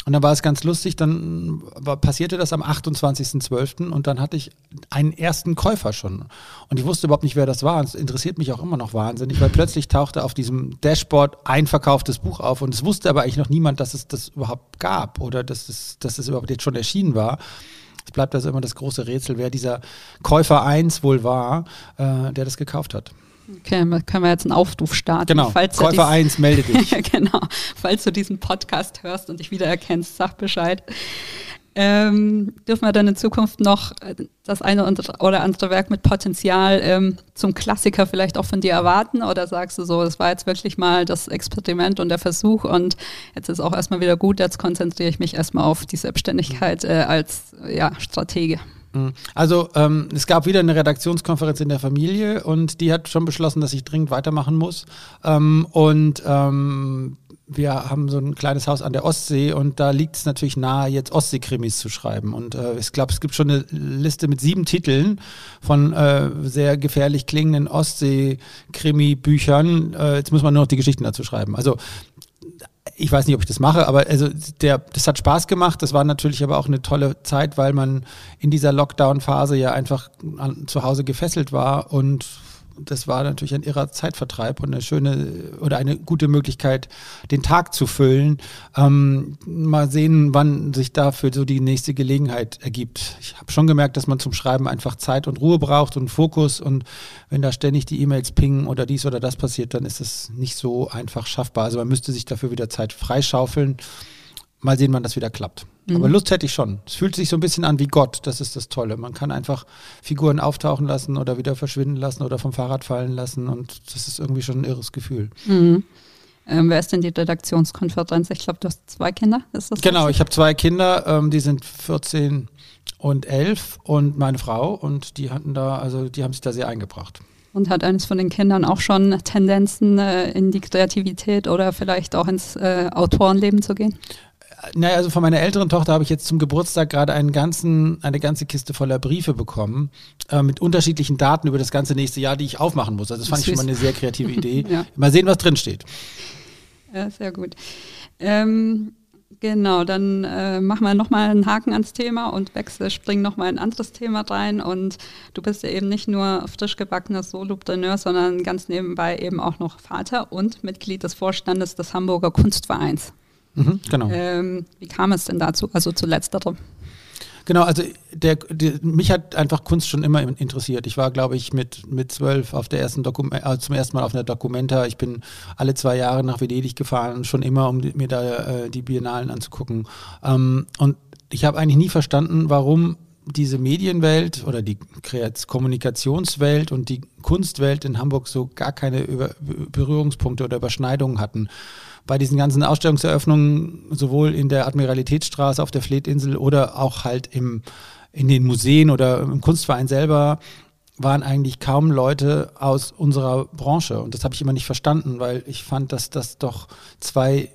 Und dann war es ganz lustig, dann war, passierte das am 28.12. und dann hatte ich einen ersten Käufer schon. Und ich wusste überhaupt nicht, wer das war. Und es interessiert mich auch immer noch wahnsinnig, weil plötzlich tauchte auf diesem Dashboard ein verkauftes Buch auf und es wusste aber eigentlich noch niemand, dass es das überhaupt gab oder dass es, dass es überhaupt jetzt schon erschienen war. Es bleibt also immer das große Rätsel, wer dieser Käufer 1 wohl war, äh, der das gekauft hat. Okay, können wir jetzt einen Aufruf starten. Genau, falls Käufer 1, melde dich. genau, falls du diesen Podcast hörst und dich wiedererkennst, sag Bescheid. Ähm, dürfen wir dann in Zukunft noch äh, das eine oder andere Werk mit Potenzial ähm, zum Klassiker vielleicht auch von dir erwarten? Oder sagst du so, es war jetzt wirklich mal das Experiment und der Versuch und jetzt ist auch erstmal wieder gut, jetzt konzentriere ich mich erstmal auf die Selbstständigkeit äh, als ja, Stratege? Mhm. Also ähm, es gab wieder eine Redaktionskonferenz in der Familie und die hat schon beschlossen, dass ich dringend weitermachen muss. Ähm, und ähm, wir haben so ein kleines Haus an der Ostsee und da liegt es natürlich nahe, jetzt Ostsee-Krimis zu schreiben. Und äh, ich glaube, es gibt schon eine Liste mit sieben Titeln von äh, sehr gefährlich klingenden Ostsee-Krimi-Büchern. Äh, jetzt muss man nur noch die Geschichten dazu schreiben. Also ich weiß nicht, ob ich das mache, aber also der, das hat Spaß gemacht. Das war natürlich aber auch eine tolle Zeit, weil man in dieser Lockdown-Phase ja einfach an, zu Hause gefesselt war und das war natürlich ein irrer Zeitvertreib und eine schöne oder eine gute Möglichkeit, den Tag zu füllen. Ähm, mal sehen, wann sich dafür so die nächste Gelegenheit ergibt. Ich habe schon gemerkt, dass man zum Schreiben einfach Zeit und Ruhe braucht und Fokus und wenn da ständig die E-Mails pingen oder dies oder das passiert, dann ist es nicht so einfach schaffbar. Also man müsste sich dafür wieder Zeit freischaufeln. Mal sehen, wann das wieder klappt. Mhm. Aber Lust hätte ich schon. Es fühlt sich so ein bisschen an wie Gott. Das ist das Tolle. Man kann einfach Figuren auftauchen lassen oder wieder verschwinden lassen oder vom Fahrrad fallen lassen. Und das ist irgendwie schon ein irres Gefühl. Mhm. Ähm, wer ist denn die Redaktionskonferenz? Ich glaube, du hast zwei Kinder. Ist das genau, ich habe zwei Kinder. Ähm, die sind 14 und 11 und meine Frau. Und die hatten da, also die haben sich da sehr eingebracht. Und hat eines von den Kindern auch schon Tendenzen äh, in die Kreativität oder vielleicht auch ins äh, Autorenleben zu gehen? Naja, also von meiner älteren Tochter habe ich jetzt zum Geburtstag gerade einen ganzen, eine ganze Kiste voller Briefe bekommen äh, mit unterschiedlichen Daten über das ganze nächste Jahr, die ich aufmachen muss. Also das fand Süß. ich schon mal eine sehr kreative Idee. ja. Mal sehen, was drin steht. Ja, sehr gut. Ähm, genau, dann äh, machen wir nochmal einen Haken ans Thema und wechsel, springen nochmal ein anderes Thema rein. Und du bist ja eben nicht nur frisch gebackener Solopreneur, sondern ganz nebenbei eben auch noch Vater und Mitglied des Vorstandes des Hamburger Kunstvereins. Mhm, genau. Ähm, wie kam es denn dazu, also zu letzterem? Genau, also der, der, mich hat einfach Kunst schon immer interessiert. Ich war, glaube ich, mit, mit zwölf auf der ersten Dokum äh, zum ersten Mal auf einer Documenta. Ich bin alle zwei Jahre nach Venedig gefahren, schon immer, um mir da äh, die Biennalen anzugucken. Ähm, und ich habe eigentlich nie verstanden, warum diese Medienwelt oder die Kommunikationswelt und die Kunstwelt in Hamburg so gar keine Über Berührungspunkte oder Überschneidungen hatten bei diesen ganzen Ausstellungseröffnungen, sowohl in der Admiralitätsstraße auf der Fleetinsel oder auch halt im, in den Museen oder im Kunstverein selber, waren eigentlich kaum Leute aus unserer Branche. Und das habe ich immer nicht verstanden, weil ich fand, dass das doch zwei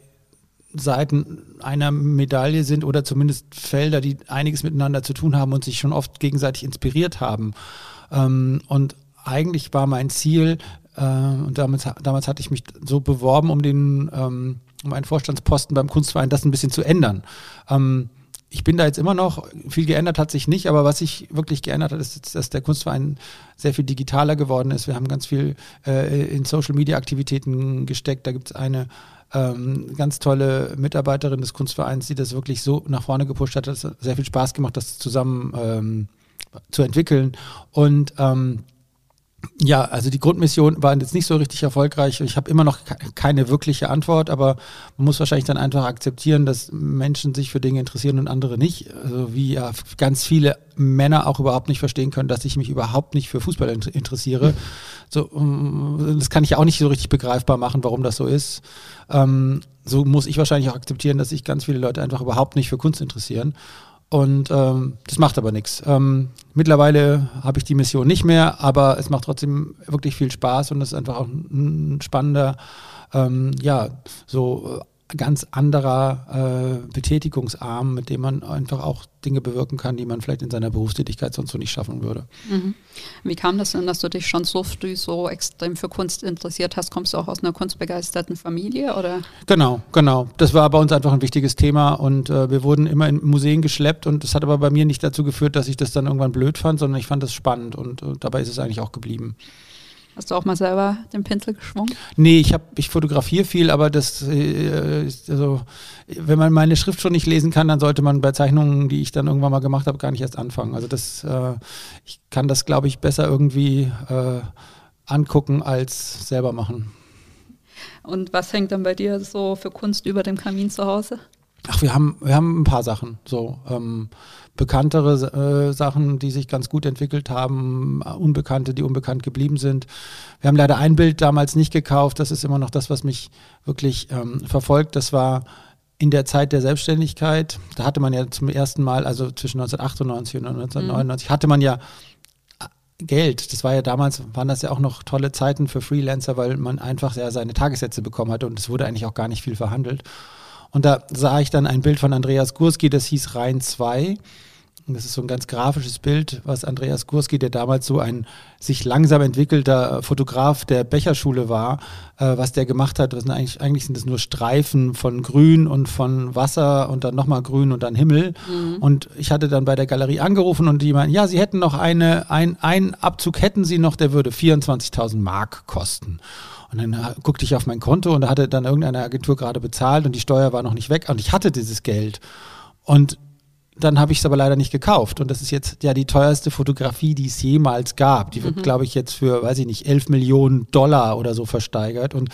Seiten einer Medaille sind oder zumindest Felder, die einiges miteinander zu tun haben und sich schon oft gegenseitig inspiriert haben. Ähm, und eigentlich war mein Ziel, äh, und damals, damals hatte ich mich so beworben, um den, ähm, um einen Vorstandsposten beim Kunstverein, das ein bisschen zu ändern. Ähm, ich bin da jetzt immer noch, viel geändert hat sich nicht, aber was sich wirklich geändert hat, ist, dass der Kunstverein sehr viel digitaler geworden ist. Wir haben ganz viel äh, in Social-Media-Aktivitäten gesteckt. Da gibt es eine ähm, ganz tolle Mitarbeiterin des Kunstvereins, die das wirklich so nach vorne gepusht hat. Es hat sehr viel Spaß gemacht, das zusammen ähm, zu entwickeln. Und ähm, ja, also die Grundmission war jetzt nicht so richtig erfolgreich. Ich habe immer noch keine wirkliche Antwort, aber man muss wahrscheinlich dann einfach akzeptieren, dass Menschen sich für Dinge interessieren und andere nicht. Also wie ja ganz viele Männer auch überhaupt nicht verstehen können, dass ich mich überhaupt nicht für Fußball interessiere. So, das kann ich auch nicht so richtig begreifbar machen, warum das so ist. Ähm, so muss ich wahrscheinlich auch akzeptieren, dass sich ganz viele Leute einfach überhaupt nicht für Kunst interessieren. Und ähm, das macht aber nichts. Ähm, mittlerweile habe ich die Mission nicht mehr, aber es macht trotzdem wirklich viel Spaß und es ist einfach auch ein spannender, ähm, ja, so ganz anderer äh, Betätigungsarm, mit dem man einfach auch Dinge bewirken kann, die man vielleicht in seiner Berufstätigkeit sonst so nicht schaffen würde. Mhm. Wie kam das denn, dass du dich schon so früh so extrem für Kunst interessiert hast? Kommst du auch aus einer kunstbegeisterten Familie oder? Genau, genau. Das war bei uns einfach ein wichtiges Thema und äh, wir wurden immer in Museen geschleppt und das hat aber bei mir nicht dazu geführt, dass ich das dann irgendwann blöd fand, sondern ich fand das spannend und äh, dabei ist es eigentlich auch geblieben. Hast du auch mal selber den Pinsel geschwungen? Nee, ich habe, ich fotografiere viel, aber das, äh, also, wenn man meine Schrift schon nicht lesen kann, dann sollte man bei Zeichnungen, die ich dann irgendwann mal gemacht habe, gar nicht erst anfangen. Also das, äh, ich kann das, glaube ich, besser irgendwie äh, angucken als selber machen. Und was hängt dann bei dir so für Kunst über dem Kamin zu Hause? Ach, wir haben, wir haben ein paar Sachen. So, ähm, bekanntere äh, Sachen, die sich ganz gut entwickelt haben, unbekannte, die unbekannt geblieben sind. Wir haben leider ein Bild damals nicht gekauft. Das ist immer noch das, was mich wirklich ähm, verfolgt. Das war in der Zeit der Selbstständigkeit. Da hatte man ja zum ersten Mal, also zwischen 1998 und 1999, mhm. hatte man ja äh, Geld. Das war ja damals, waren das ja auch noch tolle Zeiten für Freelancer, weil man einfach ja seine Tagessätze bekommen hatte und es wurde eigentlich auch gar nicht viel verhandelt. Und da sah ich dann ein Bild von Andreas Gurski, das hieß Rhein 2. Das ist so ein ganz grafisches Bild, was Andreas Gurski, der damals so ein sich langsam entwickelter Fotograf der Becherschule war, äh, was der gemacht hat. Was eigentlich, eigentlich sind das nur Streifen von Grün und von Wasser und dann nochmal Grün und dann Himmel. Mhm. Und ich hatte dann bei der Galerie angerufen und die meinten, ja, sie hätten noch eine, ein, einen Abzug hätten sie noch, der würde 24.000 Mark kosten. Und dann äh, guckte ich auf mein Konto und da hatte dann irgendeine Agentur gerade bezahlt und die Steuer war noch nicht weg und ich hatte dieses Geld. Und dann habe ich es aber leider nicht gekauft. Und das ist jetzt ja die teuerste Fotografie, die es jemals gab. Die wird, mhm. glaube ich, jetzt für, weiß ich nicht, 11 Millionen Dollar oder so versteigert. Und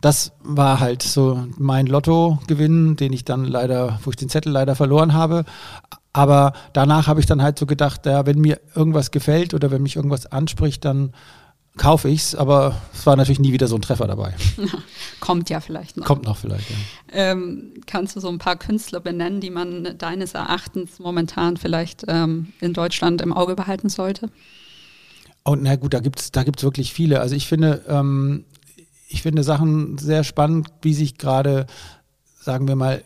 das war halt so mein Lottogewinn, den ich dann leider, wo ich den Zettel leider verloren habe. Aber danach habe ich dann halt so gedacht, ja, wenn mir irgendwas gefällt oder wenn mich irgendwas anspricht, dann kaufe ich es, aber es war natürlich nie wieder so ein Treffer dabei. Kommt ja vielleicht noch. Kommt noch vielleicht, ja. Ähm, kannst du so ein paar Künstler benennen, die man deines Erachtens momentan vielleicht ähm, in Deutschland im Auge behalten sollte? Und na gut, da gibt es da gibt's wirklich viele. Also ich finde, ähm, ich finde Sachen sehr spannend, wie sich gerade, sagen wir mal,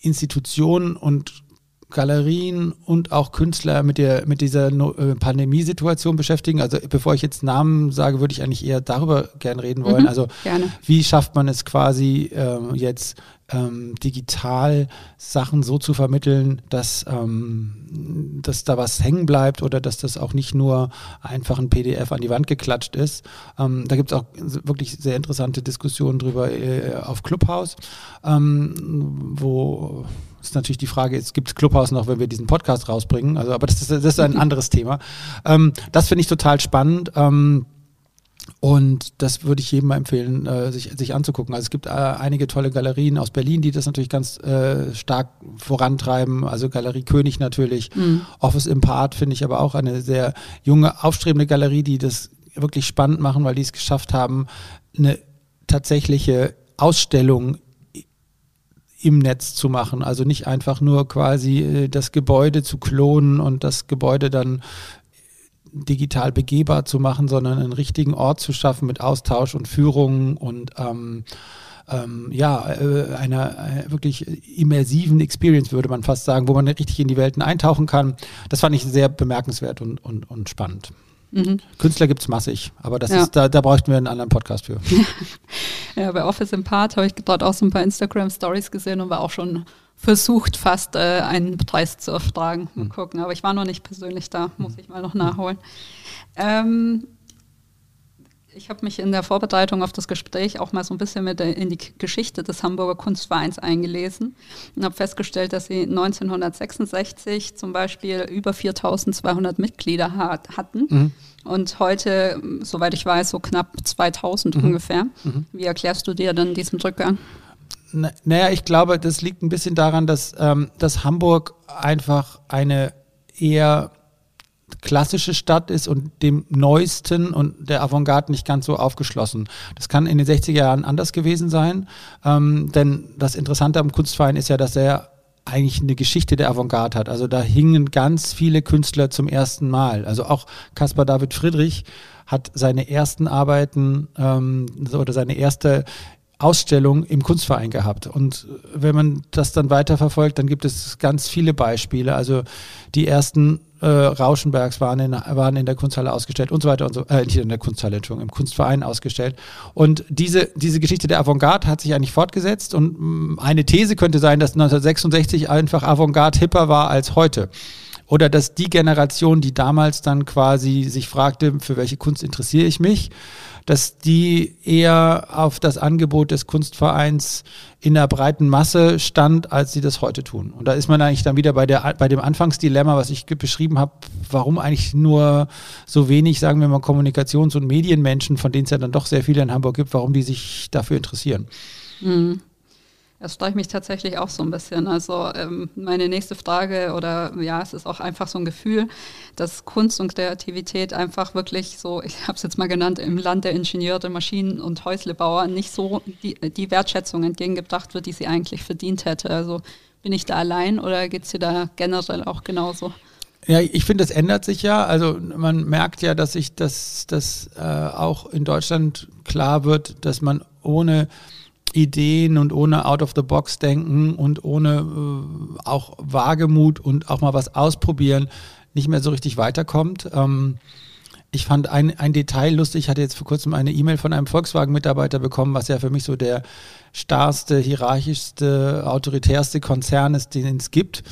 Institutionen und Galerien und auch Künstler mit, der, mit dieser äh, Pandemiesituation beschäftigen. Also bevor ich jetzt Namen sage, würde ich eigentlich eher darüber gern reden wollen. Mhm, also gerne. wie schafft man es quasi ähm, jetzt ähm, digital Sachen so zu vermitteln, dass, ähm, dass da was hängen bleibt oder dass das auch nicht nur einfach ein PDF an die Wand geklatscht ist. Ähm, da gibt es auch wirklich sehr interessante Diskussionen drüber äh, auf Clubhouse, ähm, wo ist natürlich die Frage, es gibt Clubhouse noch, wenn wir diesen Podcast rausbringen. Also, aber das ist, das ist ein anderes Thema. Ähm, das finde ich total spannend. Ähm, und das würde ich jedem mal empfehlen, äh, sich, sich anzugucken. Also es gibt äh, einige tolle Galerien aus Berlin, die das natürlich ganz äh, stark vorantreiben. Also Galerie König natürlich. Mhm. Office Impart finde ich aber auch eine sehr junge, aufstrebende Galerie, die das wirklich spannend machen, weil die es geschafft haben, eine tatsächliche Ausstellung im Netz zu machen. Also nicht einfach nur quasi äh, das Gebäude zu klonen und das Gebäude dann digital begehbar zu machen, sondern einen richtigen Ort zu schaffen mit Austausch und Führungen und ähm, ähm, ja, äh, einer äh, wirklich immersiven Experience, würde man fast sagen, wo man richtig in die Welten eintauchen kann. Das fand ich sehr bemerkenswert und, und, und spannend. Mhm. Künstler gibt es massig, aber das ja. ist, da, da bräuchten wir einen anderen Podcast für. ja, bei Office im Part habe ich dort auch so ein paar Instagram-Stories gesehen und war auch schon versucht, fast äh, einen Preis zu erfragen. Mal mhm. gucken, aber ich war noch nicht persönlich da, muss mhm. ich mal noch nachholen. Ähm, ich habe mich in der Vorbereitung auf das Gespräch auch mal so ein bisschen mit der, in die Geschichte des Hamburger Kunstvereins eingelesen und habe festgestellt, dass sie 1966 zum Beispiel über 4200 Mitglieder hat, hatten mhm. und heute, soweit ich weiß, so knapp 2000 mhm. ungefähr. Mhm. Wie erklärst du dir dann diesen Rückgang? Naja, ich glaube, das liegt ein bisschen daran, dass, ähm, dass Hamburg einfach eine eher klassische Stadt ist und dem Neuesten und der Avantgarde nicht ganz so aufgeschlossen. Das kann in den 60er Jahren anders gewesen sein, ähm, denn das Interessante am Kunstverein ist ja, dass er eigentlich eine Geschichte der Avantgarde hat. Also da hingen ganz viele Künstler zum ersten Mal. Also auch Caspar David Friedrich hat seine ersten Arbeiten ähm, oder seine erste Ausstellung im Kunstverein gehabt. Und wenn man das dann weiterverfolgt, dann gibt es ganz viele Beispiele. Also die ersten äh, Rauschenbergs waren in, waren in der Kunsthalle ausgestellt und so weiter und so, äh, nicht in der Kunsthalle, Entschuldigung, im Kunstverein ausgestellt. Und diese, diese Geschichte der Avantgarde hat sich eigentlich fortgesetzt und mm, eine These könnte sein, dass 1966 einfach Avantgarde hipper war als heute oder dass die Generation, die damals dann quasi sich fragte, für welche Kunst interessiere ich mich, dass die eher auf das Angebot des Kunstvereins in der breiten Masse stand, als sie das heute tun. Und da ist man eigentlich dann wieder bei, der, bei dem Anfangsdilemma, was ich beschrieben habe, warum eigentlich nur so wenig, sagen wir mal, Kommunikations- und Medienmenschen, von denen es ja dann doch sehr viele in Hamburg gibt, warum die sich dafür interessieren. Mhm. Das steuert mich tatsächlich auch so ein bisschen. Also ähm, meine nächste Frage oder ja, es ist auch einfach so ein Gefühl, dass Kunst und Kreativität einfach wirklich so, ich habe es jetzt mal genannt, im Land der Ingenieure, Maschinen- und Häuslebauer nicht so die, die Wertschätzung entgegengebracht wird, die sie eigentlich verdient hätte. Also bin ich da allein oder geht es dir da generell auch genauso? Ja, ich finde, das ändert sich ja. Also man merkt ja, dass sich das, das äh, auch in Deutschland klar wird, dass man ohne Ideen und ohne Out-of-the-Box-Denken und ohne äh, auch Wagemut und auch mal was ausprobieren nicht mehr so richtig weiterkommt. Ähm, ich fand ein, ein Detail lustig, ich hatte jetzt vor kurzem eine E-Mail von einem Volkswagen-Mitarbeiter bekommen, was ja für mich so der starrste, hierarchischste, autoritärste Konzern ist, den es gibt.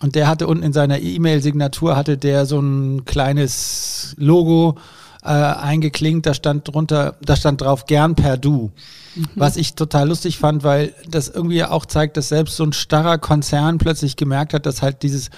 Und der hatte unten in seiner E-Mail-Signatur hatte der so ein kleines Logo äh, eingeklinkt, da stand drunter, da stand drauf gern per Du. Mhm. Was ich total lustig fand, weil das irgendwie auch zeigt, dass selbst so ein starrer Konzern plötzlich gemerkt hat, dass halt dieses,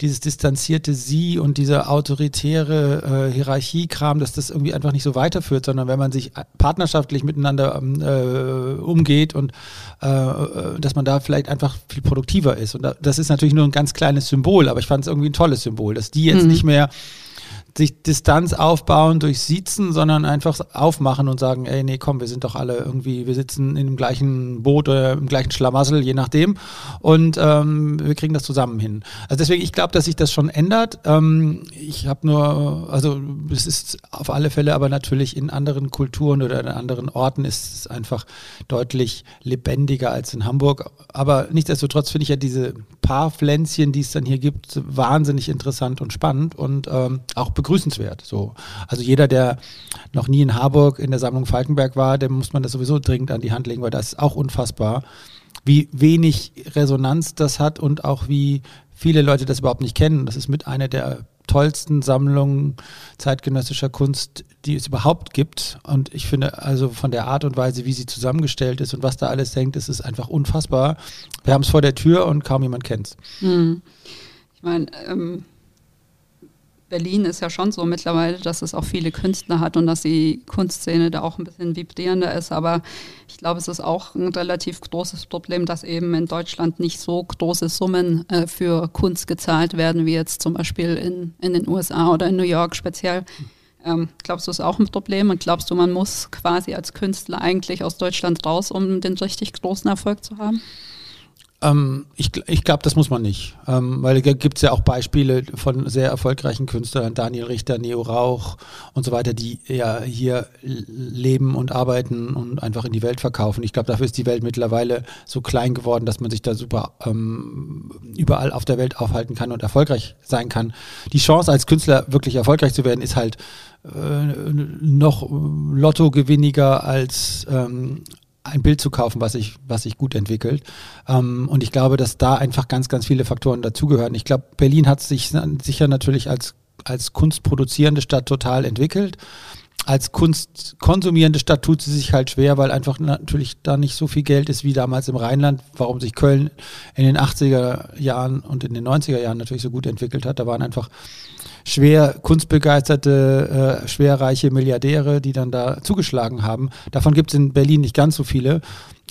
dieses distanzierte Sie und dieser autoritäre äh, Hierarchiekram, dass das irgendwie einfach nicht so weiterführt, sondern wenn man sich partnerschaftlich miteinander ähm, äh, umgeht und äh, äh dass man da vielleicht einfach viel produktiver ist. Und da, das ist natürlich nur ein ganz kleines Symbol, aber ich fand es irgendwie ein tolles Symbol, dass die jetzt mhm. nicht mehr sich Distanz aufbauen durch Siezen, sondern einfach aufmachen und sagen, ey, nee, komm, wir sind doch alle irgendwie, wir sitzen in dem gleichen Boot oder im gleichen Schlamassel, je nachdem. Und ähm, wir kriegen das zusammen hin. Also deswegen, ich glaube, dass sich das schon ändert. Ähm, ich habe nur, also es ist auf alle Fälle, aber natürlich in anderen Kulturen oder in anderen Orten ist es einfach deutlich lebendiger als in Hamburg. Aber nichtsdestotrotz finde ich ja diese paar Pflänzchen, die es dann hier gibt, wahnsinnig interessant und spannend und ähm, auch begrüßenswert. So. Also jeder, der noch nie in Harburg in der Sammlung Falkenberg war, dem muss man das sowieso dringend an die Hand legen, weil das ist auch unfassbar, wie wenig Resonanz das hat und auch wie viele Leute das überhaupt nicht kennen. Das ist mit einer der tollsten Sammlungen zeitgenössischer Kunst, die es überhaupt gibt. Und ich finde also von der Art und Weise, wie sie zusammengestellt ist und was da alles hängt, ist es einfach unfassbar. Wir haben es vor der Tür und kaum jemand kennt es. Hm. Ich meine, ähm, Berlin ist ja schon so mittlerweile, dass es auch viele Künstler hat und dass die Kunstszene da auch ein bisschen vibrierender ist. Aber ich glaube, es ist auch ein relativ großes Problem, dass eben in Deutschland nicht so große Summen äh, für Kunst gezahlt werden, wie jetzt zum Beispiel in, in den USA oder in New York speziell. Ähm, glaubst du, es ist auch ein Problem? Und glaubst du, man muss quasi als Künstler eigentlich aus Deutschland raus, um den richtig großen Erfolg zu haben? Ähm, ich ich glaube, das muss man nicht. Ähm, weil da gibt es ja auch Beispiele von sehr erfolgreichen Künstlern, Daniel Richter, Neo Rauch und so weiter, die ja hier leben und arbeiten und einfach in die Welt verkaufen. Ich glaube, dafür ist die Welt mittlerweile so klein geworden, dass man sich da super ähm, überall auf der Welt aufhalten kann und erfolgreich sein kann. Die Chance als Künstler wirklich erfolgreich zu werden, ist halt äh, noch lottogewinniger als ähm, ein Bild zu kaufen, was sich, was sich gut entwickelt. Ähm, und ich glaube, dass da einfach ganz, ganz viele Faktoren dazugehören. Ich glaube, Berlin hat sich sicher natürlich als, als kunstproduzierende Stadt total entwickelt. Als kunstkonsumierende Stadt tut sie sich halt schwer, weil einfach natürlich da nicht so viel Geld ist wie damals im Rheinland, warum sich Köln in den 80er Jahren und in den 90er Jahren natürlich so gut entwickelt hat. Da waren einfach schwer kunstbegeisterte, äh, schwerreiche Milliardäre, die dann da zugeschlagen haben. Davon gibt es in Berlin nicht ganz so viele.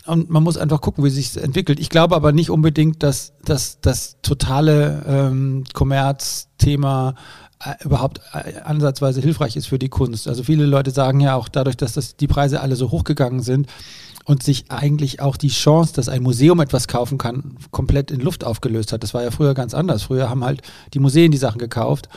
Und man muss einfach gucken, wie sich entwickelt. Ich glaube aber nicht unbedingt, dass, dass das totale ähm, Kommerzthema äh, überhaupt äh, ansatzweise hilfreich ist für die Kunst. Also viele Leute sagen ja auch dadurch, dass das die Preise alle so hochgegangen sind, und sich eigentlich auch die Chance, dass ein Museum etwas kaufen kann, komplett in Luft aufgelöst hat. Das war ja früher ganz anders. Früher haben halt die Museen die Sachen gekauft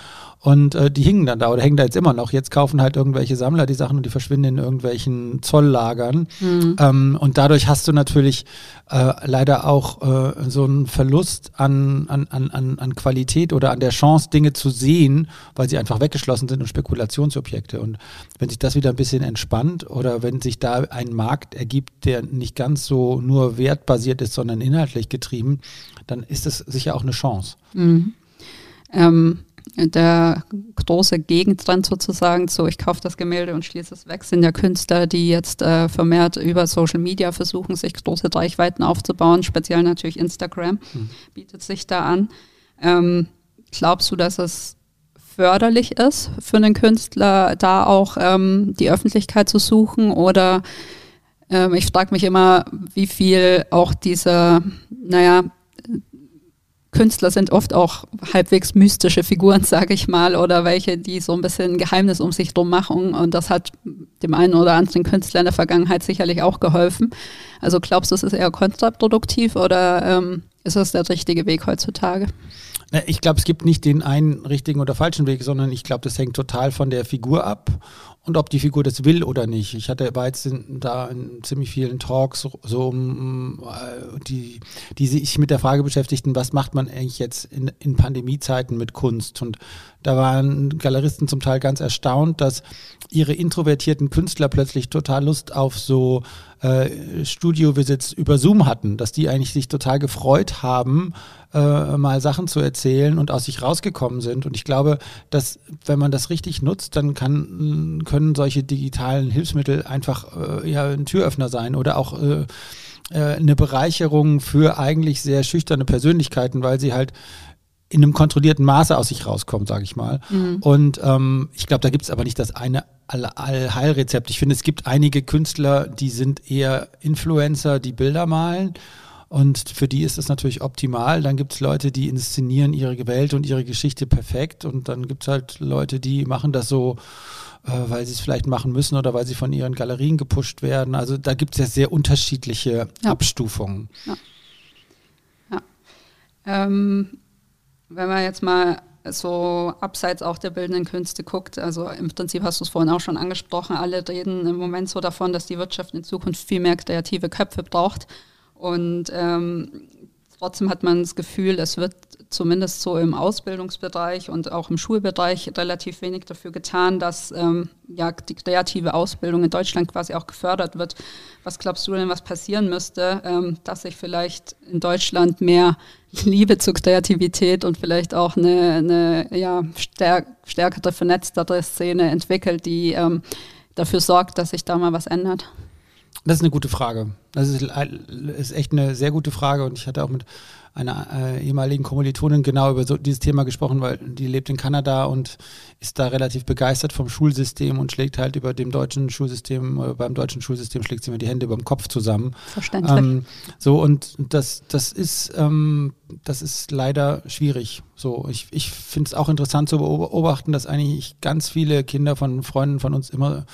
und äh, die hingen dann da oder hängen da jetzt immer noch. Jetzt kaufen halt irgendwelche Sammler die Sachen und die verschwinden in irgendwelchen Zolllagern. Mhm. Ähm, und dadurch hast du natürlich äh, leider auch äh, so einen Verlust an, an, an, an Qualität oder an der Chance, Dinge zu sehen, weil sie einfach weggeschlossen sind und Spekulationsobjekte. Und wenn sich das wieder ein bisschen entspannt oder wenn sich da ein Markt ergibt, der nicht ganz so nur wertbasiert ist, sondern inhaltlich getrieben, dann ist das sicher auch eine Chance. Mhm. Ähm, der große Gegentrend sozusagen so, ich kaufe das Gemälde und schließe es weg, sind ja Künstler, die jetzt äh, vermehrt über Social Media versuchen, sich große Reichweiten aufzubauen, speziell natürlich Instagram mhm. bietet sich da an. Ähm, glaubst du, dass es förderlich ist für einen Künstler, da auch ähm, die Öffentlichkeit zu suchen oder ähm, ich frage mich immer, wie viel auch diese, naja, Künstler sind oft auch halbwegs mystische Figuren, sage ich mal, oder welche, die so ein bisschen Geheimnis um sich drum machen. Und das hat dem einen oder anderen Künstler in der Vergangenheit sicherlich auch geholfen. Also glaubst du, es ist eher kontraproduktiv oder ähm, ist das der richtige Weg heutzutage? Ich glaube, es gibt nicht den einen richtigen oder falschen Weg, sondern ich glaube, das hängt total von der Figur ab und ob die Figur das will oder nicht. Ich hatte war jetzt in, da in ziemlich vielen Talks so, um, äh, die, die sich mit der Frage beschäftigten, was macht man eigentlich jetzt in, in Pandemiezeiten mit Kunst? Und da waren Galeristen zum Teil ganz erstaunt, dass ihre introvertierten Künstler plötzlich total Lust auf so äh, Studiovisits über Zoom hatten, dass die eigentlich sich total gefreut haben, äh, mal Sachen zu erzählen und aus sich rausgekommen sind. Und ich glaube, dass wenn man das richtig nutzt, dann kann, können solche digitalen Hilfsmittel einfach äh, ja, ein Türöffner sein oder auch äh, äh, eine Bereicherung für eigentlich sehr schüchterne Persönlichkeiten, weil sie halt in einem kontrollierten Maße aus sich rauskommen, sage ich mal. Mhm. Und ähm, ich glaube, da gibt es aber nicht das eine Allheilrezept. Ich finde, es gibt einige Künstler, die sind eher Influencer, die Bilder malen. Und für die ist es natürlich optimal. Dann gibt es Leute, die inszenieren ihre Welt und ihre Geschichte perfekt. Und dann gibt es halt Leute, die machen das so, äh, weil sie es vielleicht machen müssen oder weil sie von ihren Galerien gepusht werden. Also da gibt es ja sehr unterschiedliche ja. Abstufungen. Ja. ja. Ähm, wenn man jetzt mal so abseits auch der bildenden Künste guckt, also im Prinzip hast du es vorhin auch schon angesprochen, alle reden im Moment so davon, dass die Wirtschaft in Zukunft viel mehr kreative Köpfe braucht. Und ähm, trotzdem hat man das Gefühl, es wird zumindest so im Ausbildungsbereich und auch im Schulbereich relativ wenig dafür getan, dass ähm, ja, die kreative Ausbildung in Deutschland quasi auch gefördert wird. Was glaubst du denn, was passieren müsste, ähm, dass sich vielleicht in Deutschland mehr Liebe zur Kreativität und vielleicht auch eine, eine ja, stärk stärkere, vernetztere Szene entwickelt, die ähm, dafür sorgt, dass sich da mal was ändert? Das ist eine gute Frage. Das ist, ist echt eine sehr gute Frage und ich hatte auch mit einer äh, ehemaligen Kommilitonin genau über so dieses Thema gesprochen, weil die lebt in Kanada und ist da relativ begeistert vom Schulsystem und schlägt halt über dem deutschen Schulsystem, äh, beim deutschen Schulsystem schlägt sie mir die Hände über dem Kopf zusammen. Verständlich. Ähm, so und das, das ist, ähm, das ist leider schwierig. So, ich, ich finde es auch interessant zu beobachten, dass eigentlich ganz viele Kinder von Freunden von uns immer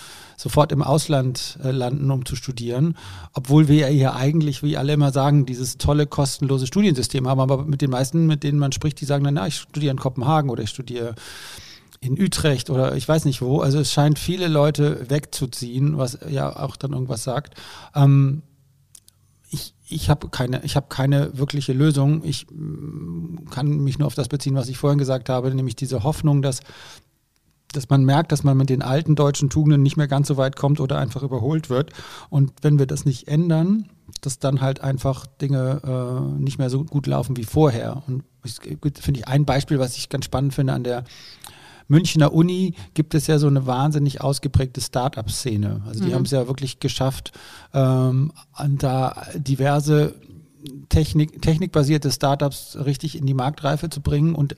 sofort im Ausland äh, landen, um zu studieren, obwohl wir ja eigentlich, wie alle immer sagen, dieses tolle kostenlose Studiensystem haben. Aber mit den meisten, mit denen man spricht, die sagen dann, na, ich studiere in Kopenhagen oder ich studiere in Utrecht oder ich weiß nicht wo. Also es scheint viele Leute wegzuziehen, was ja auch dann irgendwas sagt. Ähm, ich, ich habe keine, ich keine wirkliche Lösung. Ich mm, kann mich nur auf das beziehen, was ich vorhin gesagt habe, nämlich diese Hoffnung, dass dass man merkt, dass man mit den alten deutschen Tugenden nicht mehr ganz so weit kommt oder einfach überholt wird. Und wenn wir das nicht ändern, dass dann halt einfach Dinge äh, nicht mehr so gut laufen wie vorher. Und finde ich ein Beispiel, was ich ganz spannend finde an der Münchner Uni gibt es ja so eine wahnsinnig ausgeprägte Start-up-Szene. Also die mhm. haben es ja wirklich geschafft, ähm, da diverse Technik, technikbasierte Startups richtig in die Marktreife zu bringen und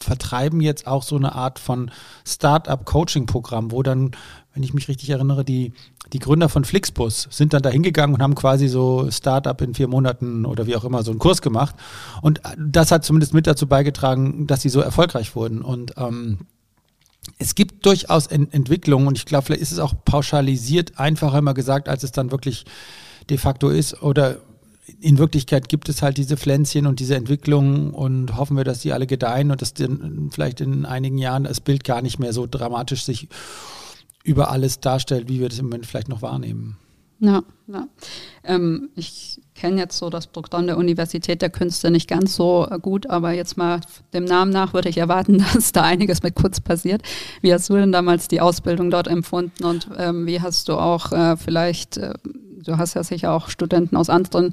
vertreiben jetzt auch so eine Art von Startup-Coaching-Programm, wo dann, wenn ich mich richtig erinnere, die, die Gründer von Flixbus sind dann da hingegangen und haben quasi so Startup in vier Monaten oder wie auch immer so einen Kurs gemacht. Und das hat zumindest mit dazu beigetragen, dass sie so erfolgreich wurden. Und ähm, es gibt durchaus Ent Entwicklungen und ich glaube, vielleicht ist es auch pauschalisiert einfacher immer gesagt, als es dann wirklich de facto ist. Oder in Wirklichkeit gibt es halt diese Pflänzchen und diese Entwicklungen und hoffen wir, dass die alle gedeihen und dass dann vielleicht in einigen Jahren das Bild gar nicht mehr so dramatisch sich über alles darstellt, wie wir das im Moment vielleicht noch wahrnehmen. Ja, ja. Ähm, ich kenne jetzt so das Programm der Universität der Künste nicht ganz so gut, aber jetzt mal dem Namen nach würde ich erwarten, dass da einiges mit Kunst passiert. Wie hast du denn damals die Ausbildung dort empfunden und ähm, wie hast du auch äh, vielleicht, äh, du hast ja sicher auch Studenten aus anderen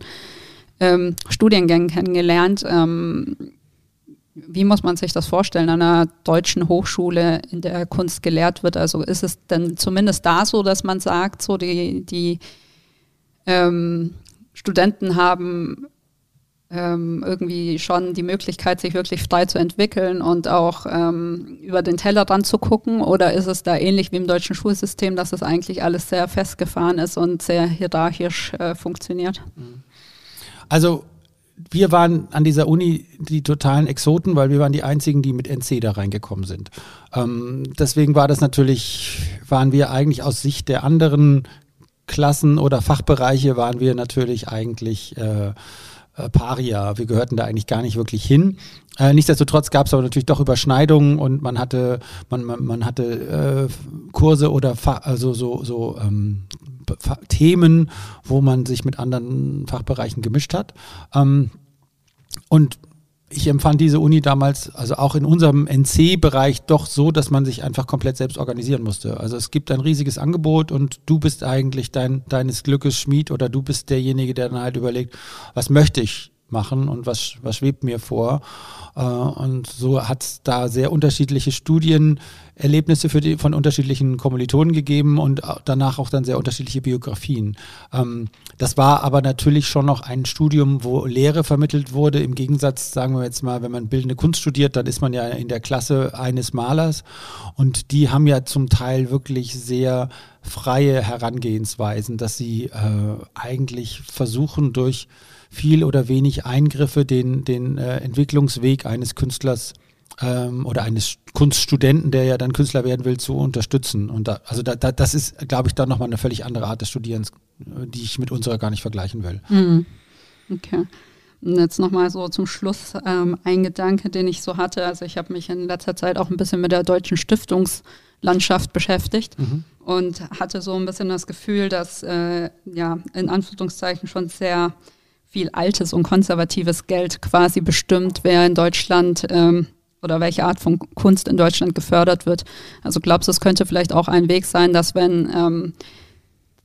ähm, Studiengängen kennengelernt. Ähm, wie muss man sich das vorstellen an einer deutschen Hochschule, in der Kunst gelehrt wird? Also ist es denn zumindest da so, dass man sagt, so die, die ähm, Studenten haben ähm, irgendwie schon die Möglichkeit, sich wirklich frei zu entwickeln und auch ähm, über den Tellerrand zu gucken? Oder ist es da ähnlich wie im deutschen Schulsystem, dass es eigentlich alles sehr festgefahren ist und sehr hierarchisch äh, funktioniert? Also wir waren an dieser Uni die totalen Exoten, weil wir waren die einzigen, die mit NC da reingekommen sind. Ähm, deswegen war das natürlich, waren wir eigentlich aus Sicht der anderen Klassen oder Fachbereiche waren wir natürlich eigentlich äh, äh, Paria. Wir gehörten da eigentlich gar nicht wirklich hin. Äh, nichtsdestotrotz gab es aber natürlich doch Überschneidungen und man hatte, man, man, man hatte äh, Kurse oder Fa also so, so ähm, Themen, wo man sich mit anderen Fachbereichen gemischt hat. Ähm, und ich empfand diese Uni damals, also auch in unserem NC-Bereich, doch so, dass man sich einfach komplett selbst organisieren musste. Also es gibt ein riesiges Angebot und du bist eigentlich dein, deines Glückes Schmied oder du bist derjenige, der dann halt überlegt, was möchte ich machen und was, was schwebt mir vor. Äh, und so hat es da sehr unterschiedliche Studienerlebnisse für die, von unterschiedlichen Kommilitonen gegeben und danach auch dann sehr unterschiedliche Biografien. Ähm, das war aber natürlich schon noch ein Studium, wo Lehre vermittelt wurde. Im Gegensatz, sagen wir jetzt mal, wenn man bildende Kunst studiert, dann ist man ja in der Klasse eines Malers und die haben ja zum Teil wirklich sehr freie Herangehensweisen, dass sie äh, eigentlich versuchen durch viel oder wenig Eingriffe den, den äh, Entwicklungsweg eines Künstlers ähm, oder eines Kunststudenten, der ja dann Künstler werden will, zu unterstützen. Und da, also da, da, das ist, glaube ich, dann nochmal eine völlig andere Art des Studierens, die ich mit unserer gar nicht vergleichen will. Mhm. Okay. Und jetzt nochmal so zum Schluss ähm, ein Gedanke, den ich so hatte. Also ich habe mich in letzter Zeit auch ein bisschen mit der deutschen Stiftungslandschaft beschäftigt mhm. und hatte so ein bisschen das Gefühl, dass äh, ja in Anführungszeichen schon sehr viel altes und konservatives Geld quasi bestimmt, wer in Deutschland ähm, oder welche Art von Kunst in Deutschland gefördert wird. Also glaubst du, es könnte vielleicht auch ein Weg sein, dass wenn ähm,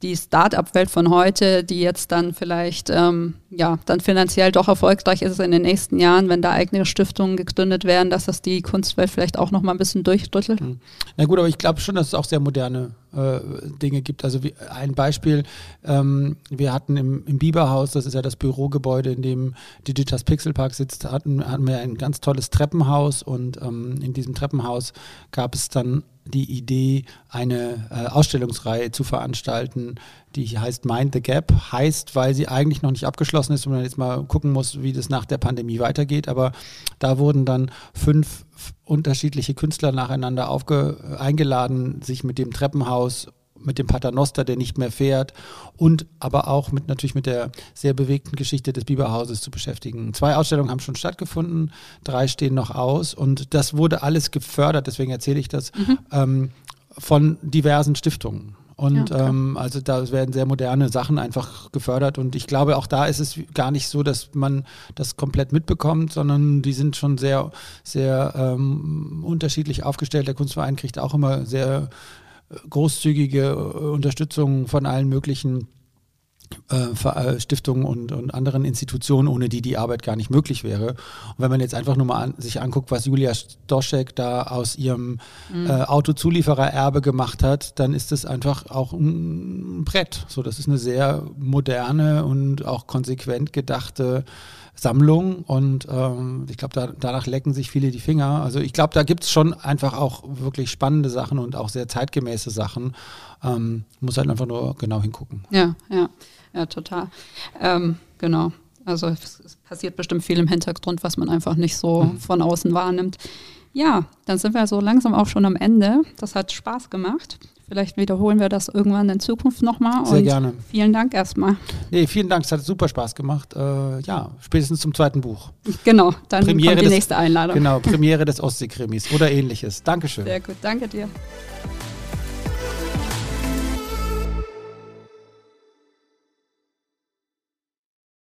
die Start-up-Welt von heute, die jetzt dann vielleicht ähm, ja dann finanziell doch erfolgreich ist in den nächsten Jahren, wenn da eigene Stiftungen gegründet werden, dass das die Kunstwelt vielleicht auch noch mal ein bisschen durchdrüttelt. Hm. Na gut, aber ich glaube schon, dass es auch sehr moderne äh, Dinge gibt. Also wie, ein Beispiel, ähm, wir hatten im, im Biberhaus, das ist ja das Bürogebäude, in dem Digitas Pixel Park sitzt, hatten, hatten wir ein ganz tolles Treppenhaus und ähm, in diesem Treppenhaus gab es dann die Idee, eine äh, Ausstellungsreihe zu veranstalten, die heißt Mind the Gap. Heißt, weil sie eigentlich noch nicht abgeschlossen ist und man jetzt mal gucken muss, wie das nach der Pandemie weitergeht. Aber da wurden dann fünf unterschiedliche Künstler nacheinander aufge eingeladen, sich mit dem Treppenhaus mit dem Paternoster, der nicht mehr fährt und aber auch mit natürlich mit der sehr bewegten Geschichte des Biberhauses zu beschäftigen. Zwei Ausstellungen haben schon stattgefunden, drei stehen noch aus und das wurde alles gefördert, deswegen erzähle ich das, mhm. ähm, von diversen Stiftungen. Und ja, ähm, also da werden sehr moderne Sachen einfach gefördert. Und ich glaube, auch da ist es gar nicht so, dass man das komplett mitbekommt, sondern die sind schon sehr, sehr ähm, unterschiedlich aufgestellt. Der Kunstverein kriegt auch immer sehr großzügige äh, Unterstützung von allen möglichen äh, äh, Stiftungen und, und, anderen Institutionen, ohne die die Arbeit gar nicht möglich wäre. Und wenn man jetzt einfach nur mal an, sich anguckt, was Julia Stoschek da aus ihrem mhm. äh, Autozulieferererbe gemacht hat, dann ist das einfach auch ein Brett. So, das ist eine sehr moderne und auch konsequent gedachte Sammlung und ähm, ich glaube, da, danach lecken sich viele die Finger. Also ich glaube, da gibt es schon einfach auch wirklich spannende Sachen und auch sehr zeitgemäße Sachen. Ähm, muss halt einfach nur genau hingucken. Ja, ja, ja, total. Ähm, genau. Also es, passiert bestimmt viel im Hintergrund, was man einfach nicht so mhm. von außen wahrnimmt. Ja, dann sind wir so langsam auch schon am Ende. Das hat Spaß gemacht. Vielleicht wiederholen wir das irgendwann in Zukunft nochmal. Sehr gerne. Vielen Dank erstmal. Nee, vielen Dank. Es hat super Spaß gemacht. Äh, ja, spätestens zum zweiten Buch. Genau, dann Premiere kommt die des- nächste Einladung. Genau, Premiere des Ostseekrimis oder ähnliches. Dankeschön. Sehr gut, danke dir.